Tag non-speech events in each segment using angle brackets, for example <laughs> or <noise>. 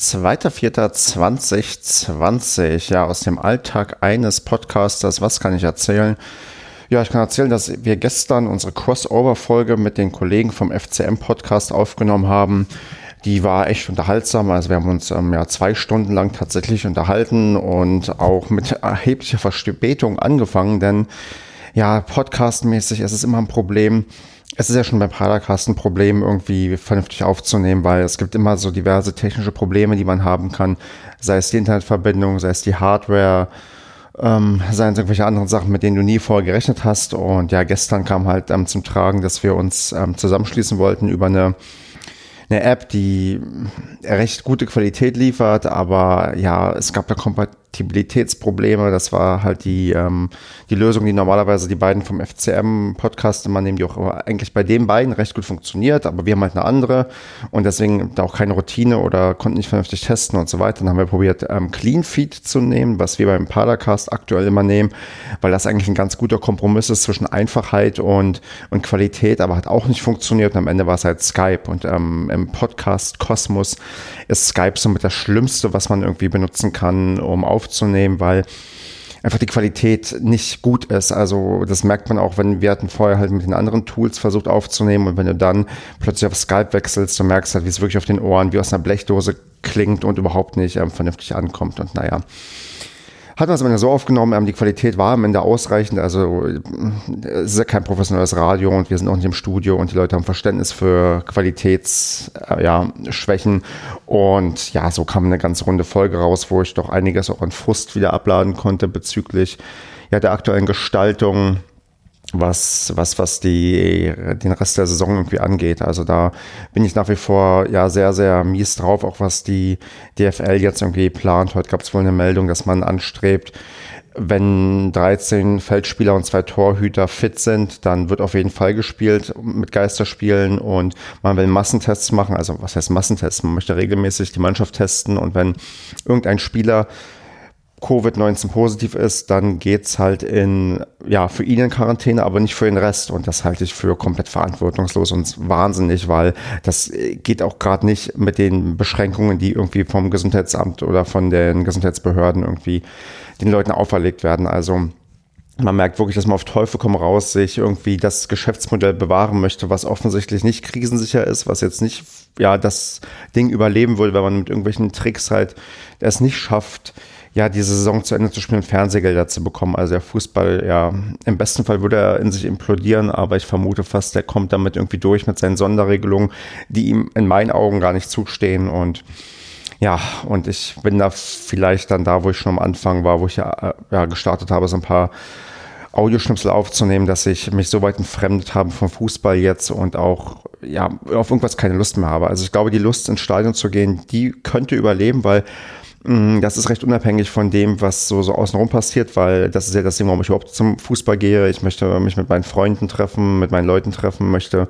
2.4.2020, ja, aus dem Alltag eines Podcasters. Was kann ich erzählen? Ja, ich kann erzählen, dass wir gestern unsere Crossover-Folge mit den Kollegen vom FCM-Podcast aufgenommen haben. Die war echt unterhaltsam. Also wir haben uns ähm, ja zwei Stunden lang tatsächlich unterhalten und auch mit erheblicher Verspätung angefangen, denn ja, podcastmäßig ist es immer ein Problem, es ist ja schon beim Paracast ein Problem, irgendwie vernünftig aufzunehmen, weil es gibt immer so diverse technische Probleme, die man haben kann. Sei es die Internetverbindung, sei es die Hardware, ähm, seien es irgendwelche anderen Sachen, mit denen du nie vorher gerechnet hast. Und ja, gestern kam halt ähm, zum Tragen, dass wir uns ähm, zusammenschließen wollten über eine eine App, die recht gute Qualität liefert, aber ja, es gab da Kompatibilitätsprobleme. Das war halt die, ähm, die Lösung, die normalerweise die beiden vom FCM-Podcast immer nehmen, die auch eigentlich bei den beiden recht gut funktioniert, aber wir haben halt eine andere und deswegen da auch keine Routine oder konnten nicht vernünftig testen und so weiter. Dann haben wir probiert, ähm, Clean Feed zu nehmen, was wir beim Padercast aktuell immer nehmen, weil das eigentlich ein ganz guter Kompromiss ist zwischen Einfachheit und, und Qualität, aber hat auch nicht funktioniert. Und am Ende war es halt Skype und ähm, im Podcast Kosmos ist Skype somit das Schlimmste, was man irgendwie benutzen kann, um aufzunehmen, weil einfach die Qualität nicht gut ist. Also das merkt man auch, wenn wir hatten vorher halt mit den anderen Tools versucht aufzunehmen und wenn du dann plötzlich auf Skype wechselst, du merkst halt, wie es wirklich auf den Ohren, wie aus einer Blechdose klingt und überhaupt nicht ähm, vernünftig ankommt. Und naja, hat man es am Ende so aufgenommen, ähm, die Qualität war am Ende ausreichend. Also es ist ja kein professionelles Radio und wir sind auch nicht im Studio und die Leute haben Verständnis für Qualitätsschwächen. Äh, ja, und ja, so kam eine ganz runde Folge raus, wo ich doch einiges auch an Frust wieder abladen konnte bezüglich ja, der aktuellen Gestaltung was, was, was die, den Rest der Saison irgendwie angeht. Also da bin ich nach wie vor ja sehr, sehr mies drauf, auch was die DFL jetzt irgendwie plant. Heute gab es wohl eine Meldung, dass man anstrebt, wenn 13 Feldspieler und zwei Torhüter fit sind, dann wird auf jeden Fall gespielt mit Geisterspielen und man will Massentests machen. Also was heißt Massentests? Man möchte regelmäßig die Mannschaft testen und wenn irgendein Spieler Covid-19 positiv ist, dann geht's halt in, ja, für ihn in Quarantäne, aber nicht für den Rest. Und das halte ich für komplett verantwortungslos und wahnsinnig, weil das geht auch gerade nicht mit den Beschränkungen, die irgendwie vom Gesundheitsamt oder von den Gesundheitsbehörden irgendwie den Leuten auferlegt werden. Also man merkt wirklich, dass man auf Teufel komm raus sich irgendwie das Geschäftsmodell bewahren möchte, was offensichtlich nicht krisensicher ist, was jetzt nicht ja das Ding überleben will, wenn man mit irgendwelchen Tricks halt es nicht schafft, ja, diese Saison zu Ende zu spielen, Fernsehgelder zu bekommen. Also der Fußball, ja, im besten Fall würde er in sich implodieren, aber ich vermute fast, der kommt damit irgendwie durch mit seinen Sonderregelungen, die ihm in meinen Augen gar nicht zustehen und ja, und ich bin da vielleicht dann da, wo ich schon am Anfang war, wo ich ja, äh, ja gestartet habe, so ein paar Audioschnipsel aufzunehmen, dass ich mich so weit entfremdet habe vom Fußball jetzt und auch ja auf irgendwas keine Lust mehr habe. Also ich glaube, die Lust ins Stadion zu gehen, die könnte überleben, weil das ist recht unabhängig von dem, was so, so außenrum passiert, weil das ist ja das Ding, warum ich überhaupt zum Fußball gehe. Ich möchte mich mit meinen Freunden treffen, mit meinen Leuten treffen, möchte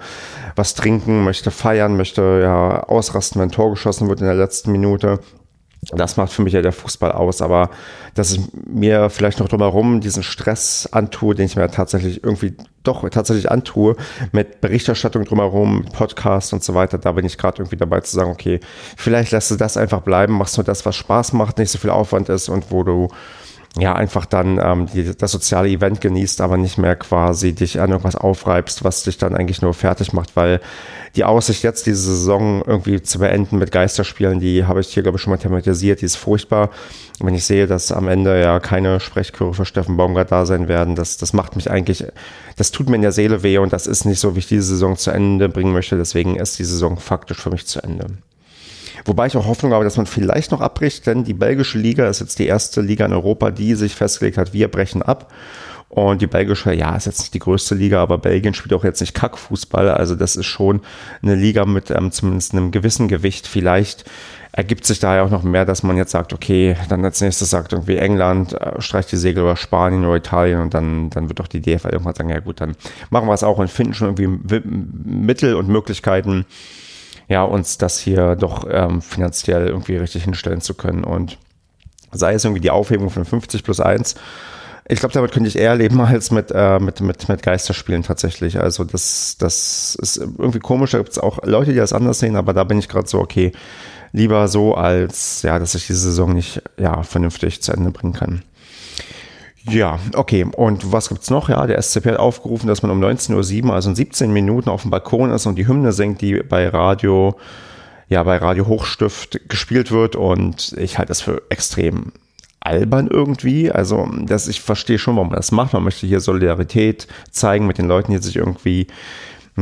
was trinken, möchte feiern, möchte ja ausrasten, wenn ein Tor geschossen wird in der letzten Minute. Das macht für mich ja der Fußball aus, aber dass ich mir vielleicht noch drumherum diesen Stress antue, den ich mir tatsächlich irgendwie doch tatsächlich antue, mit Berichterstattung drumherum, Podcast und so weiter, da bin ich gerade irgendwie dabei zu sagen, okay, vielleicht lässt du das einfach bleiben, machst nur das, was Spaß macht, nicht so viel Aufwand ist und wo du ja, einfach dann ähm, die, das soziale Event genießt, aber nicht mehr quasi dich an irgendwas aufreibst, was dich dann eigentlich nur fertig macht, weil die Aussicht jetzt diese Saison irgendwie zu beenden mit Geisterspielen, die habe ich hier glaube ich schon mal thematisiert, die ist furchtbar. Wenn ich sehe, dass am Ende ja keine Sprechchöre für Steffen Baumgart da sein werden, das, das macht mich eigentlich, das tut mir in der Seele weh und das ist nicht so, wie ich diese Saison zu Ende bringen möchte, deswegen ist die Saison faktisch für mich zu Ende. Wobei ich auch Hoffnung habe, dass man vielleicht noch abbricht, denn die belgische Liga ist jetzt die erste Liga in Europa, die sich festgelegt hat, wir brechen ab. Und die belgische, ja, ist jetzt nicht die größte Liga, aber Belgien spielt auch jetzt nicht Kackfußball. Also das ist schon eine Liga mit ähm, zumindest einem gewissen Gewicht. Vielleicht ergibt sich da ja auch noch mehr, dass man jetzt sagt, okay, dann als nächstes sagt irgendwie England, äh, streicht die Segel über Spanien oder Italien und dann, dann wird doch die DFL irgendwann sagen, ja gut, dann machen wir es auch und finden schon irgendwie Mittel und Möglichkeiten, ja, uns das hier doch ähm, finanziell irgendwie richtig hinstellen zu können. Und sei es irgendwie die Aufhebung von 50 plus 1 Ich glaube, damit könnte ich eher leben <laughs> als mit, äh, mit, mit, mit Geisterspielen tatsächlich. Also das, das ist irgendwie komisch. Da gibt es auch Leute, die das anders sehen, aber da bin ich gerade so, okay, lieber so, als ja, dass ich diese Saison nicht ja, vernünftig zu Ende bringen kann. Ja, okay. Und was gibt's noch? Ja, der SCP hat aufgerufen, dass man um 19.07 Uhr, also in 17 Minuten auf dem Balkon ist und die Hymne singt, die bei Radio, ja, bei Radio Hochstift gespielt wird. Und ich halte das für extrem albern irgendwie. Also, das, ich verstehe schon, warum man das macht. Man möchte hier Solidarität zeigen mit den Leuten, die sich irgendwie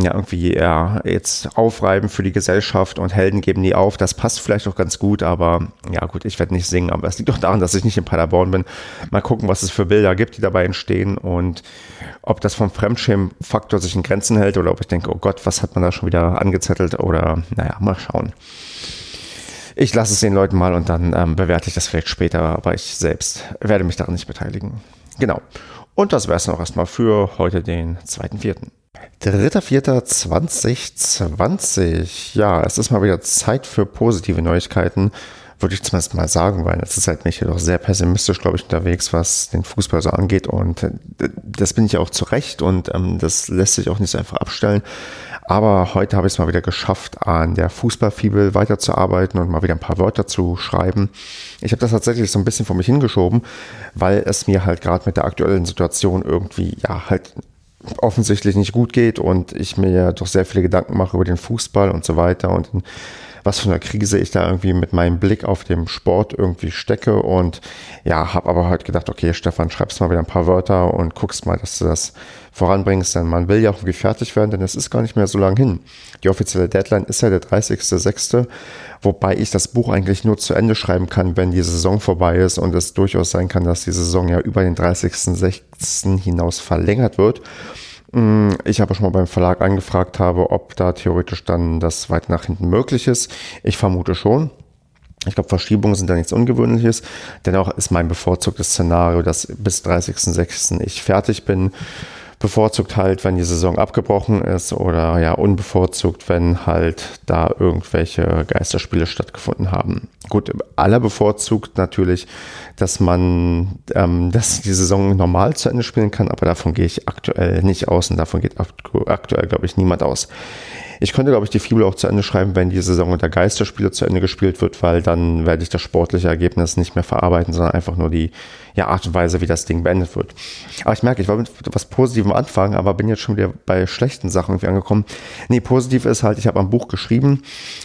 ja, irgendwie ja, jetzt aufreiben für die Gesellschaft und Helden geben nie auf. Das passt vielleicht auch ganz gut, aber ja gut, ich werde nicht singen, aber es liegt doch daran, dass ich nicht in Paderborn bin. Mal gucken, was es für Bilder gibt, die dabei entstehen und ob das vom Fremdschirmfaktor sich in Grenzen hält oder ob ich denke, oh Gott, was hat man da schon wieder angezettelt oder naja, mal schauen. Ich lasse es den Leuten mal und dann ähm, bewerte ich das vielleicht später, aber ich selbst werde mich daran nicht beteiligen. Genau. Und das wäre es noch erstmal für heute, den 2.4. 3.4.2020. Ja, es ist mal wieder Zeit für positive Neuigkeiten, würde ich zumindest mal sagen, weil in letzter Zeit bin ich ja doch sehr pessimistisch, glaube ich, unterwegs, was den Fußball so angeht. Und äh, das bin ich auch zu Recht und ähm, das lässt sich auch nicht so einfach abstellen. Aber heute habe ich es mal wieder geschafft, an der Fußballfibel weiterzuarbeiten und mal wieder ein paar Wörter zu schreiben. Ich habe das tatsächlich so ein bisschen vor mich hingeschoben, weil es mir halt gerade mit der aktuellen Situation irgendwie ja halt offensichtlich nicht gut geht und ich mir ja doch sehr viele Gedanken mache über den Fußball und so weiter und was für eine Krise ich da irgendwie mit meinem Blick auf dem Sport irgendwie stecke und ja, habe aber halt gedacht, okay, Stefan, schreibst mal wieder ein paar Wörter und guckst mal, dass du das voranbringst, denn man will ja auch irgendwie fertig werden, denn es ist gar nicht mehr so lang hin. Die offizielle Deadline ist ja der 30.06., wobei ich das Buch eigentlich nur zu Ende schreiben kann, wenn die Saison vorbei ist und es durchaus sein kann, dass die Saison ja über den 30.06. hinaus verlängert wird. Mm, ich habe schon mal beim Verlag angefragt habe, ob da theoretisch dann das weiter nach hinten möglich ist. Ich vermute schon. Ich glaube, Verschiebungen sind da nichts Ungewöhnliches. Dennoch ist mein bevorzugtes Szenario, dass bis 30.06. ich fertig bin bevorzugt halt, wenn die Saison abgebrochen ist oder ja unbevorzugt, wenn halt da irgendwelche Geisterspiele stattgefunden haben. Gut, aller bevorzugt natürlich, dass man, ähm, dass die Saison normal zu Ende spielen kann, aber davon gehe ich aktuell nicht aus und davon geht aktuell, glaube ich, niemand aus. Ich könnte, glaube ich, die Fibel auch zu Ende schreiben, wenn die Saison unter Geisterspiele zu Ende gespielt wird, weil dann werde ich das sportliche Ergebnis nicht mehr verarbeiten, sondern einfach nur die ja, Art und Weise, wie das Ding beendet wird. Aber ich merke, ich wollte mit was Positivem anfangen, aber bin jetzt schon wieder bei schlechten Sachen irgendwie angekommen. Nee, positiv ist halt, ich habe ein Buch geschrieben,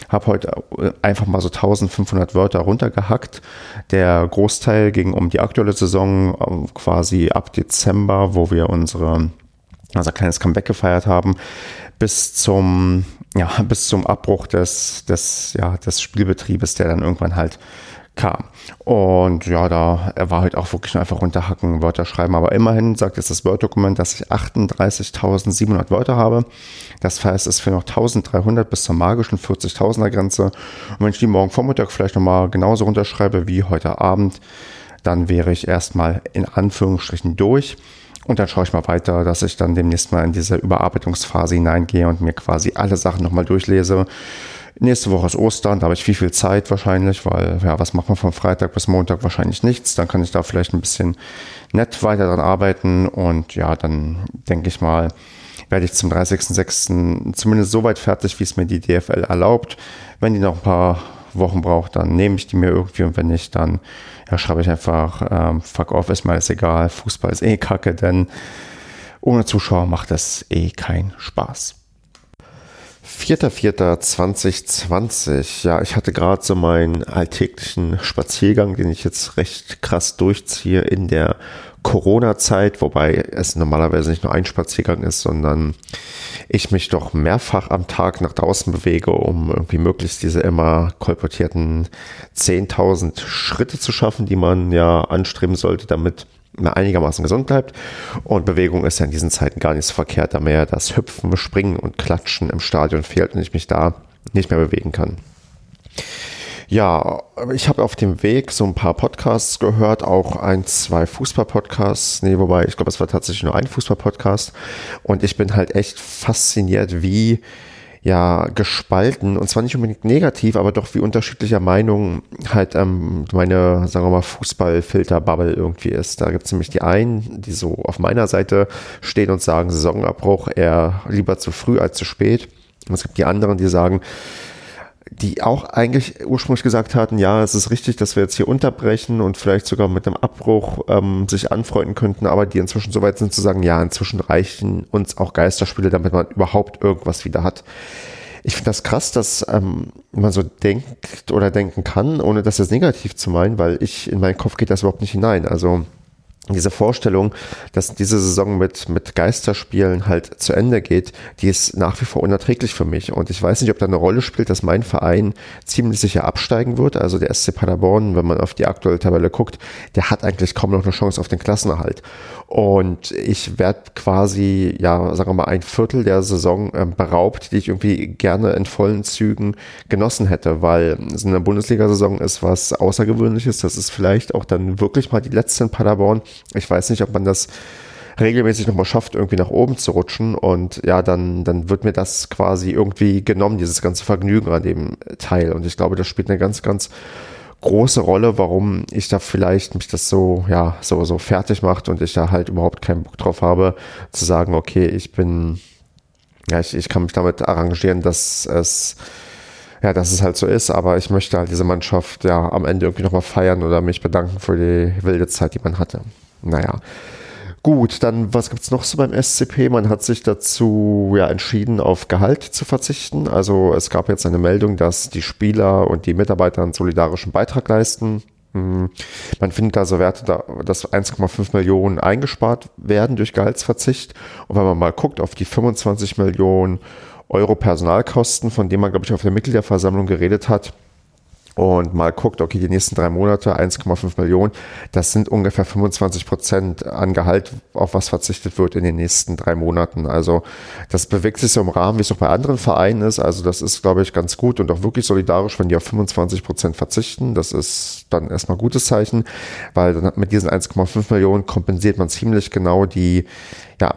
habe heute äh, einfach mal so 1500 Wörter runtergehackt. Der Großteil ging um die aktuelle Saison, äh, quasi ab Dezember, wo wir unsere also ein kleines Comeback gefeiert haben bis zum, ja, bis zum Abbruch des, des, ja, des Spielbetriebes, der dann irgendwann halt kam. Und ja, da war halt auch wirklich nur einfach runterhacken, Wörter schreiben. Aber immerhin sagt jetzt das Word-Dokument, dass ich 38.700 Wörter habe. Das heißt, es fehlen noch 1.300 bis zur magischen 40.000er Grenze. Und wenn ich die morgen Vormittag vielleicht nochmal genauso runterschreibe wie heute Abend, dann wäre ich erstmal in Anführungsstrichen durch. Und dann schaue ich mal weiter, dass ich dann demnächst mal in diese Überarbeitungsphase hineingehe und mir quasi alle Sachen nochmal durchlese. Nächste Woche ist Ostern, da habe ich viel, viel Zeit wahrscheinlich, weil, ja, was macht man von Freitag bis Montag? Wahrscheinlich nichts. Dann kann ich da vielleicht ein bisschen nett weiter dran arbeiten und ja, dann denke ich mal, werde ich zum 30.06. zumindest so weit fertig, wie es mir die DFL erlaubt. Wenn die noch ein paar Wochen braucht, dann nehme ich die mir irgendwie und wenn nicht, dann ja, schreibe ich einfach, ähm, fuck off, ist mir alles egal, Fußball ist eh kacke, denn ohne Zuschauer macht das eh keinen Spaß. 4.4.2020. Ja, ich hatte gerade so meinen alltäglichen Spaziergang, den ich jetzt recht krass durchziehe in der Corona-Zeit, wobei es normalerweise nicht nur ein Spaziergang ist, sondern ich mich doch mehrfach am Tag nach draußen bewege, um irgendwie möglichst diese immer kolportierten 10.000 Schritte zu schaffen, die man ja anstreben sollte, damit man einigermaßen gesund bleibt. Und Bewegung ist ja in diesen Zeiten gar nicht so verkehrt, da mehr das Hüpfen, Springen und Klatschen im Stadion fehlt und ich mich da nicht mehr bewegen kann. Ja, ich habe auf dem Weg so ein paar Podcasts gehört, auch ein, zwei Fußball-Podcasts. Nee, wobei, ich glaube, es war tatsächlich nur ein Fußball-Podcast. Und ich bin halt echt fasziniert, wie ja gespalten und zwar nicht unbedingt negativ, aber doch wie unterschiedlicher Meinung halt ähm, meine, sagen wir mal, Fußballfilter-Bubble irgendwie ist. Da gibt es nämlich die einen, die so auf meiner Seite stehen und sagen, Saisonabbruch eher lieber zu früh als zu spät. Und es gibt die anderen, die sagen, die auch eigentlich ursprünglich gesagt hatten, ja, es ist richtig, dass wir jetzt hier unterbrechen und vielleicht sogar mit einem Abbruch ähm, sich anfreunden könnten, aber die inzwischen so weit sind zu sagen, ja, inzwischen reichen uns auch Geisterspiele, damit man überhaupt irgendwas wieder hat. Ich finde das krass, dass ähm, man so denkt oder denken kann, ohne das jetzt negativ zu meinen, weil ich in meinen Kopf geht das überhaupt nicht hinein. Also diese Vorstellung, dass diese Saison mit, mit Geisterspielen halt zu Ende geht, die ist nach wie vor unerträglich für mich. Und ich weiß nicht, ob da eine Rolle spielt, dass mein Verein ziemlich sicher absteigen wird. Also der SC Paderborn, wenn man auf die aktuelle Tabelle guckt, der hat eigentlich kaum noch eine Chance auf den Klassenerhalt. Und ich werde quasi, ja, sagen wir mal, ein Viertel der Saison äh, beraubt, die ich irgendwie gerne in vollen Zügen genossen hätte, weil es eine Bundesliga-Saison ist was Außergewöhnliches. Das ist vielleicht auch dann wirklich mal die letzte in Paderborn. Ich weiß nicht, ob man das regelmäßig nochmal schafft, irgendwie nach oben zu rutschen. Und ja, dann, dann wird mir das quasi irgendwie genommen, dieses ganze Vergnügen an dem Teil. Und ich glaube, das spielt eine ganz, ganz große Rolle, warum ich da vielleicht mich das so, ja, so, so fertig macht und ich da halt überhaupt keinen Bock drauf habe, zu sagen, okay, ich bin, ja, ich, ich kann mich damit arrangieren, dass es, ja, dass es halt so ist, aber ich möchte halt diese Mannschaft ja am Ende irgendwie nochmal feiern oder mich bedanken für die wilde Zeit, die man hatte. Naja. Gut, dann was gibt es noch so beim SCP? Man hat sich dazu ja entschieden, auf Gehalt zu verzichten. Also es gab jetzt eine Meldung, dass die Spieler und die Mitarbeiter einen solidarischen Beitrag leisten. Hm, man findet also Werte, dass 1,5 Millionen eingespart werden durch Gehaltsverzicht. Und wenn man mal guckt auf die 25 Millionen Euro Personalkosten, von denen man, glaube ich, auf der Mitgliederversammlung geredet hat, und mal guckt, okay, die nächsten drei Monate 1,5 Millionen, das sind ungefähr 25 Prozent an Gehalt, auf was verzichtet wird in den nächsten drei Monaten. Also das bewegt sich so im Rahmen, wie es auch bei anderen Vereinen ist. Also das ist, glaube ich, ganz gut und auch wirklich solidarisch, wenn die auf 25 Prozent verzichten. Das ist dann erstmal ein gutes Zeichen, weil dann mit diesen 1,5 Millionen kompensiert man ziemlich genau die, ja,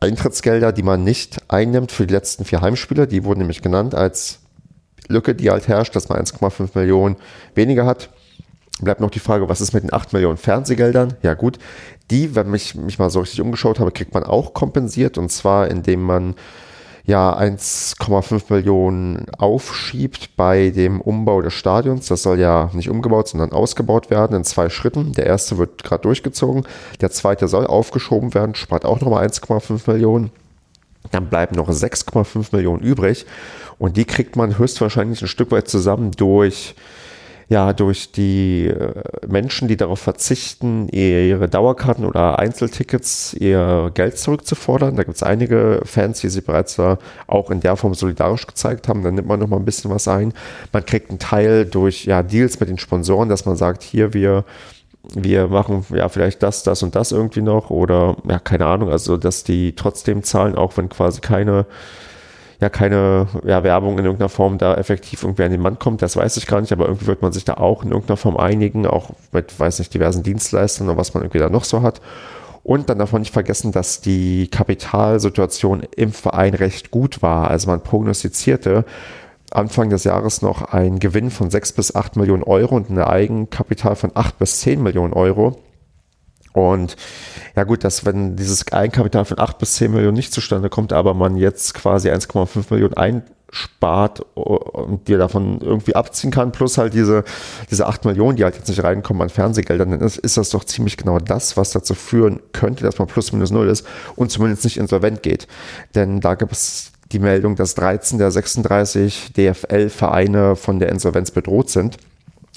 Eintrittsgelder, die man nicht einnimmt für die letzten vier Heimspiele. Die wurden nämlich genannt als Lücke, die halt herrscht, dass man 1,5 Millionen weniger hat. Bleibt noch die Frage, was ist mit den 8 Millionen Fernsehgeldern? Ja gut, die, wenn ich mich mal so richtig umgeschaut habe, kriegt man auch kompensiert und zwar indem man ja 1,5 Millionen aufschiebt bei dem Umbau des Stadions. Das soll ja nicht umgebaut, sondern ausgebaut werden in zwei Schritten. Der erste wird gerade durchgezogen, der zweite soll aufgeschoben werden, spart auch nochmal 1,5 Millionen. Dann bleiben noch 6,5 Millionen übrig und die kriegt man höchstwahrscheinlich ein Stück weit zusammen durch, ja, durch die äh, Menschen, die darauf verzichten, ihre Dauerkarten oder Einzeltickets, ihr Geld zurückzufordern. Da gibt es einige Fans, die sich bereits da auch in der Form solidarisch gezeigt haben. Dann nimmt man noch mal ein bisschen was ein. Man kriegt einen Teil durch ja, Deals mit den Sponsoren, dass man sagt, hier, wir wir machen ja vielleicht das, das und das irgendwie noch oder ja, keine Ahnung, also dass die trotzdem zahlen, auch wenn quasi keine ja keine ja, Werbung in irgendeiner Form da effektiv irgendwie an den Mann kommt, das weiß ich gar nicht, aber irgendwie wird man sich da auch in irgendeiner Form einigen, auch mit, weiß nicht, diversen Dienstleistern oder was man irgendwie da noch so hat. Und dann darf man nicht vergessen, dass die Kapitalsituation im Verein recht gut war. Also man prognostizierte Anfang des Jahres noch einen Gewinn von 6 bis 8 Millionen Euro und ein Eigenkapital von 8 bis 10 Millionen Euro. Und ja gut, dass wenn dieses Eigenkapital von 8 bis 10 Millionen nicht zustande kommt, aber man jetzt quasi 1,5 Millionen einspart und dir davon irgendwie abziehen kann, plus halt diese, diese 8 Millionen, die halt jetzt nicht reinkommen an Fernsehgeldern, dann ist, ist das doch ziemlich genau das, was dazu führen könnte, dass man plus minus null ist und zumindest nicht insolvent geht. Denn da gibt es die Meldung, dass 13 der 36 DFL-Vereine von der Insolvenz bedroht sind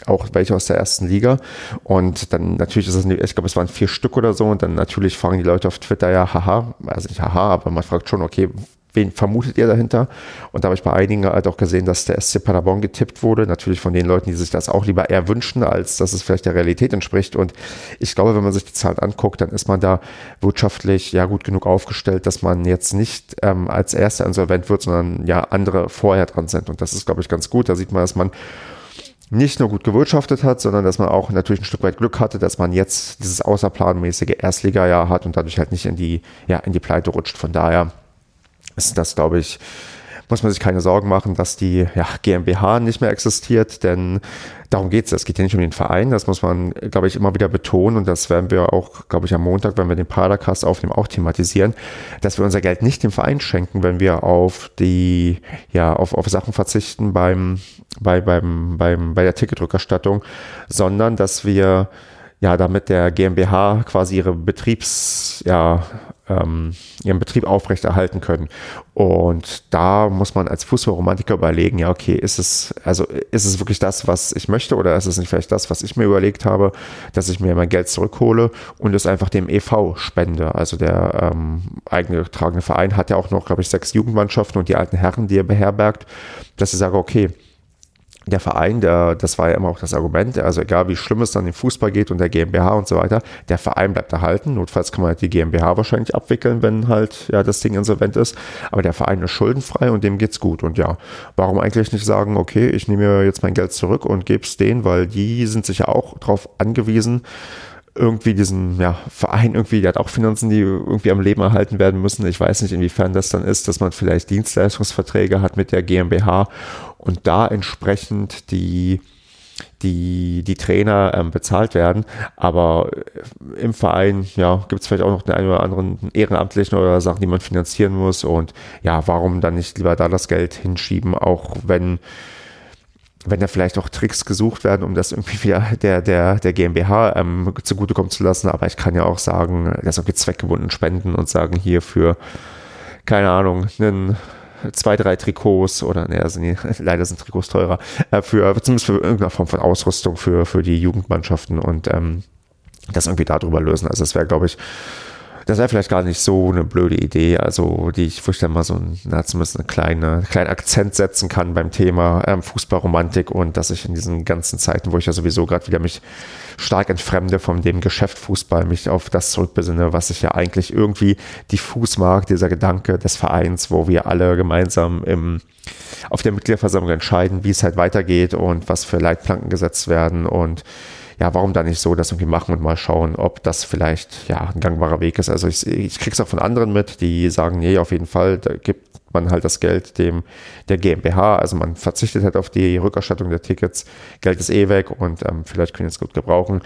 auch welche aus der ersten Liga. Und dann natürlich ist es, ich glaube, es waren vier Stück oder so. Und dann natürlich fragen die Leute auf Twitter ja, haha, also nicht haha, aber man fragt schon, okay, wen vermutet ihr dahinter? Und da habe ich bei einigen halt auch gesehen, dass der SC Paderborn getippt wurde. Natürlich von den Leuten, die sich das auch lieber eher wünschen, als dass es vielleicht der Realität entspricht. Und ich glaube, wenn man sich die Zahlen anguckt, dann ist man da wirtschaftlich ja gut genug aufgestellt, dass man jetzt nicht ähm, als erster insolvent wird, sondern ja andere vorher dran sind. Und das ist, glaube ich, ganz gut. Da sieht man, dass man nicht nur gut gewirtschaftet hat, sondern dass man auch natürlich ein Stück weit Glück hatte, dass man jetzt dieses außerplanmäßige Erstligajahr hat und dadurch halt nicht in die, ja, in die Pleite rutscht. Von daher ist das, glaube ich, muss man sich keine Sorgen machen, dass die ja, GmbH nicht mehr existiert, denn darum geht es. Es geht ja nicht um den Verein, das muss man, glaube ich, immer wieder betonen und das werden wir auch, glaube ich, am Montag, wenn wir den Padercast aufnehmen, auch thematisieren, dass wir unser Geld nicht dem Verein schenken, wenn wir auf die, ja, auf, auf Sachen verzichten beim, bei, beim, beim, bei der Ticketrückerstattung, sondern dass wir ja, damit der GmbH quasi ihre Betriebs, ja, ähm, ihren Betrieb aufrechterhalten können. Und da muss man als Fußballromantiker überlegen, ja, okay, ist es, also ist es wirklich das, was ich möchte, oder ist es nicht vielleicht das, was ich mir überlegt habe, dass ich mir mein Geld zurückhole und es einfach dem EV spende. Also der ähm, eigene Verein hat ja auch noch, glaube ich, sechs Jugendmannschaften und die alten Herren, die er beherbergt, dass ich sage, okay, der Verein, der, das war ja immer auch das Argument, also egal wie schlimm es dann im Fußball geht und der GmbH und so weiter, der Verein bleibt erhalten. Notfalls kann man halt die GmbH wahrscheinlich abwickeln, wenn halt ja das Ding insolvent ist. Aber der Verein ist schuldenfrei und dem geht's gut. Und ja, warum eigentlich nicht sagen, okay, ich nehme jetzt mein Geld zurück und gebe es denen, weil die sind sich ja auch darauf angewiesen, irgendwie diesen ja, Verein irgendwie, der hat auch Finanzen, die irgendwie am Leben erhalten werden müssen. Ich weiß nicht, inwiefern das dann ist, dass man vielleicht Dienstleistungsverträge hat mit der GmbH und da entsprechend die die, die Trainer ähm, bezahlt werden. Aber äh, im Verein, ja, gibt es vielleicht auch noch den einen oder anderen Ehrenamtlichen oder Sachen, die man finanzieren muss. Und ja, warum dann nicht lieber da das Geld hinschieben, auch wenn wenn da vielleicht auch Tricks gesucht werden, um das irgendwie wieder der, der, der GmbH ähm, zugutekommen zu lassen. Aber ich kann ja auch sagen, das irgendwie zweckgebunden spenden und sagen hier für, keine Ahnung, einen zwei, drei Trikots oder, ne, also nee, <laughs> leider sind Trikots teurer, äh, für, zumindest für irgendeine Form von Ausrüstung für, für die Jugendmannschaften und ähm, das irgendwie darüber lösen. Also das wäre, glaube ich, das wäre vielleicht gar nicht so eine blöde Idee, also die ich, dann mal so ein, na, zumindest eine kleine, kleinen Akzent setzen kann beim Thema ähm, Fußballromantik und dass ich in diesen ganzen Zeiten, wo ich ja sowieso gerade wieder mich stark entfremde von dem Geschäft Fußball, mich auf das zurückbesinne, was ich ja eigentlich irgendwie diffus mag, dieser Gedanke des Vereins, wo wir alle gemeinsam im, auf der Mitgliederversammlung entscheiden, wie es halt weitergeht und was für Leitplanken gesetzt werden und ja, warum da nicht so das irgendwie machen und mal schauen, ob das vielleicht ja ein gangbarer Weg ist. Also ich, ich krieg's auch von anderen mit, die sagen, nee, auf jeden Fall, da gibt man halt das Geld dem der GmbH, also man verzichtet halt auf die Rückerstattung der Tickets, Geld ist eh weg und ähm, vielleicht können es gut gebrauchen.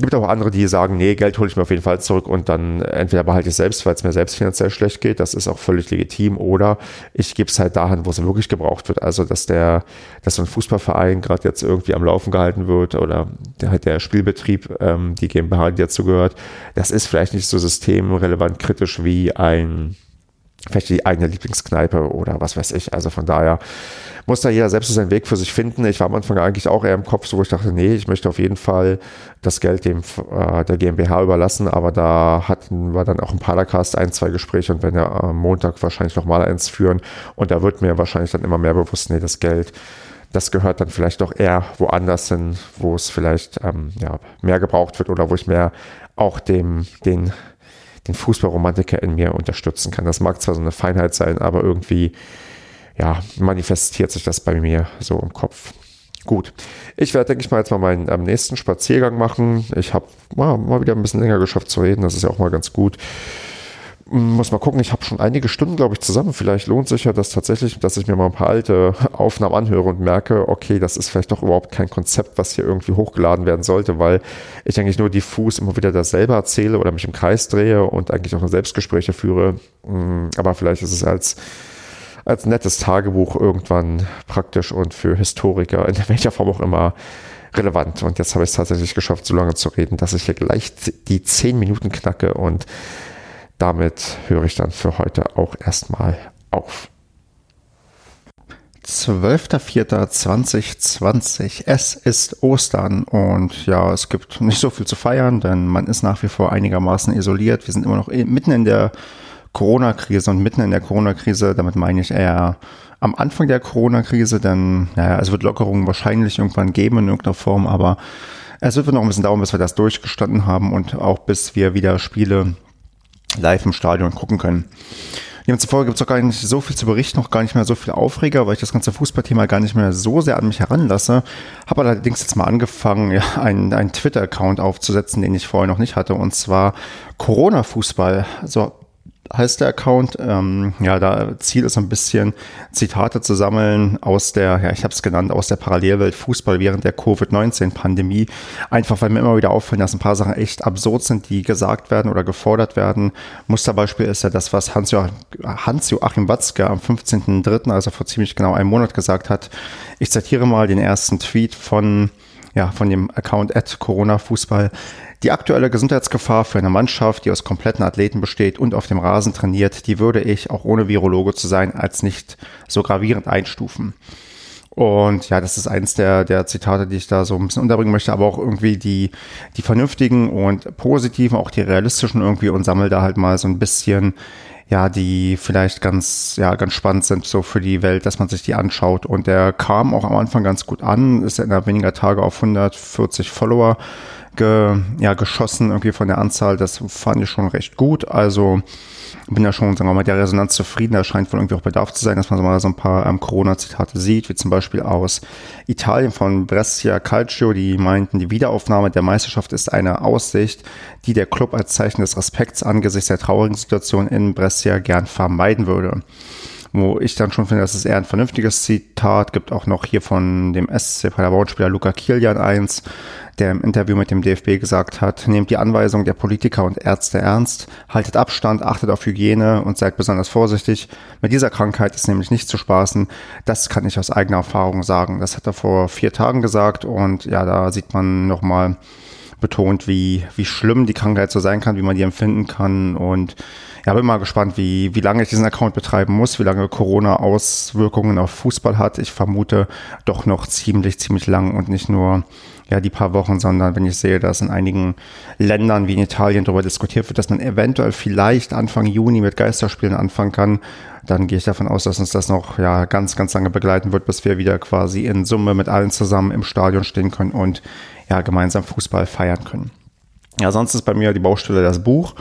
Gibt auch andere, die sagen, nee, Geld hole ich mir auf jeden Fall zurück und dann entweder behalte ich es selbst, weil es mir selbst finanziell schlecht geht, das ist auch völlig legitim, oder ich gebe es halt dahin, wo es wirklich gebraucht wird. Also, dass der, dass so ein Fußballverein gerade jetzt irgendwie am Laufen gehalten wird oder der, halt der Spielbetrieb, ähm, die GmbH, die dazu gehört, das ist vielleicht nicht so systemrelevant kritisch wie ein vielleicht die eigene Lieblingskneipe oder was weiß ich. Also von daher muss da jeder selbst seinen Weg für sich finden. Ich war am Anfang eigentlich auch eher im Kopf, so wo ich dachte, nee, ich möchte auf jeden Fall das Geld dem äh, der GmbH überlassen, aber da hatten wir dann auch im Padercast ein, zwei Gespräche und werden ja am Montag wahrscheinlich nochmal eins führen und da wird mir wahrscheinlich dann immer mehr bewusst, nee, das Geld das gehört dann vielleicht doch eher woanders hin, wo es vielleicht ähm, ja, mehr gebraucht wird oder wo ich mehr auch dem, den den Fußballromantiker in mir unterstützen kann. Das mag zwar so eine Feinheit sein, aber irgendwie ja, manifestiert sich das bei mir so im Kopf. Gut, ich werde, denke ich mal, jetzt mal meinen ähm, nächsten Spaziergang machen. Ich habe mal, mal wieder ein bisschen länger geschafft zu reden, das ist ja auch mal ganz gut. Muss mal gucken, ich habe schon einige Stunden, glaube ich, zusammen. Vielleicht lohnt sich ja das tatsächlich, dass ich mir mal ein paar alte <laughs> Aufnahmen anhöre und merke, okay, das ist vielleicht doch überhaupt kein Konzept, was hier irgendwie hochgeladen werden sollte, weil ich eigentlich nur diffus immer wieder dasselbe erzähle oder mich im Kreis drehe und eigentlich auch nur Selbstgespräche führe. Mm, aber vielleicht ist es als als nettes Tagebuch irgendwann praktisch und für Historiker in welcher Form auch immer relevant. Und jetzt habe ich es tatsächlich geschafft, so lange zu reden, dass ich hier gleich die zehn Minuten knacke und damit höre ich dann für heute auch erstmal auf. 12.04.2020. Es ist Ostern und ja, es gibt nicht so viel zu feiern, denn man ist nach wie vor einigermaßen isoliert. Wir sind immer noch mitten in der Corona-Krise und mitten in der Corona-Krise, damit meine ich eher am Anfang der Corona-Krise, denn naja, es wird Lockerungen wahrscheinlich irgendwann geben in irgendeiner Form, aber es wird noch ein bisschen dauern, bis wir das durchgestanden haben und auch bis wir wieder Spiele live im Stadion gucken können. Demzufolge gibt es auch gar nicht so viel zu berichten, noch gar nicht mehr so viel Aufreger, weil ich das ganze Fußballthema gar nicht mehr so sehr an mich heranlasse. Habe allerdings jetzt mal angefangen, ja, einen, einen Twitter-Account aufzusetzen, den ich vorher noch nicht hatte, und zwar Corona-Fußball. Also heißt der Account. Ähm, ja, da Ziel ist ein bisschen Zitate zu sammeln aus der, ja, ich habe es genannt, aus der Parallelwelt Fußball während der Covid-19-Pandemie. Einfach, weil mir immer wieder auffällt, dass ein paar Sachen echt absurd sind, die gesagt werden oder gefordert werden. Musterbeispiel ist ja das, was Hans-Joachim Hans Watzke am 15.03., also vor ziemlich genau einem Monat gesagt hat. Ich zitiere mal den ersten Tweet von ja, von dem Account at Corona Fußball. Die aktuelle Gesundheitsgefahr für eine Mannschaft, die aus kompletten Athleten besteht und auf dem Rasen trainiert, die würde ich, auch ohne Virologe zu sein, als nicht so gravierend einstufen. Und ja, das ist eins der, der Zitate, die ich da so ein bisschen unterbringen möchte, aber auch irgendwie die, die vernünftigen und positiven, auch die realistischen irgendwie und sammel da halt mal so ein bisschen, ja, die vielleicht ganz, ja, ganz spannend sind so für die Welt, dass man sich die anschaut. Und der kam auch am Anfang ganz gut an, ist innerhalb weniger Tage auf 140 Follower ge, ja, geschossen, irgendwie von der Anzahl. Das fand ich schon recht gut. Also bin da schon, sagen wir mal, der Resonanz zufrieden. Da scheint wohl irgendwie auch Bedarf zu sein, dass man so mal so ein paar ähm, Corona-Zitate sieht, wie zum Beispiel aus Italien von Brescia Calcio, die meinten, die Wiederaufnahme der Meisterschaft ist eine Aussicht, die der Club als Zeichen des Respekts angesichts der traurigen Situation in Brescia gern vermeiden würde wo ich dann schon finde, das ist eher ein vernünftiges Zitat. Gibt auch noch hier von dem SC Paderborn-Spieler Luca Kilian eins, der im Interview mit dem DFB gesagt hat, nehmt die Anweisung der Politiker und Ärzte ernst, haltet Abstand, achtet auf Hygiene und seid besonders vorsichtig. Mit dieser Krankheit ist nämlich nicht zu spaßen. Das kann ich aus eigener Erfahrung sagen. Das hat er vor vier Tagen gesagt und ja, da sieht man nochmal betont, wie, wie schlimm die Krankheit so sein kann, wie man die empfinden kann und ja, bin mal gespannt, wie, wie lange ich diesen Account betreiben muss, wie lange Corona Auswirkungen auf Fußball hat. Ich vermute doch noch ziemlich, ziemlich lang und nicht nur ja, die paar Wochen, sondern wenn ich sehe, dass in einigen Ländern wie in Italien darüber diskutiert wird, dass man eventuell vielleicht Anfang Juni mit Geisterspielen anfangen kann, dann gehe ich davon aus, dass uns das noch ja, ganz, ganz lange begleiten wird, bis wir wieder quasi in Summe mit allen zusammen im Stadion stehen können und ja, gemeinsam Fußball feiern können. Ja, sonst ist bei mir die Baustelle das Buch.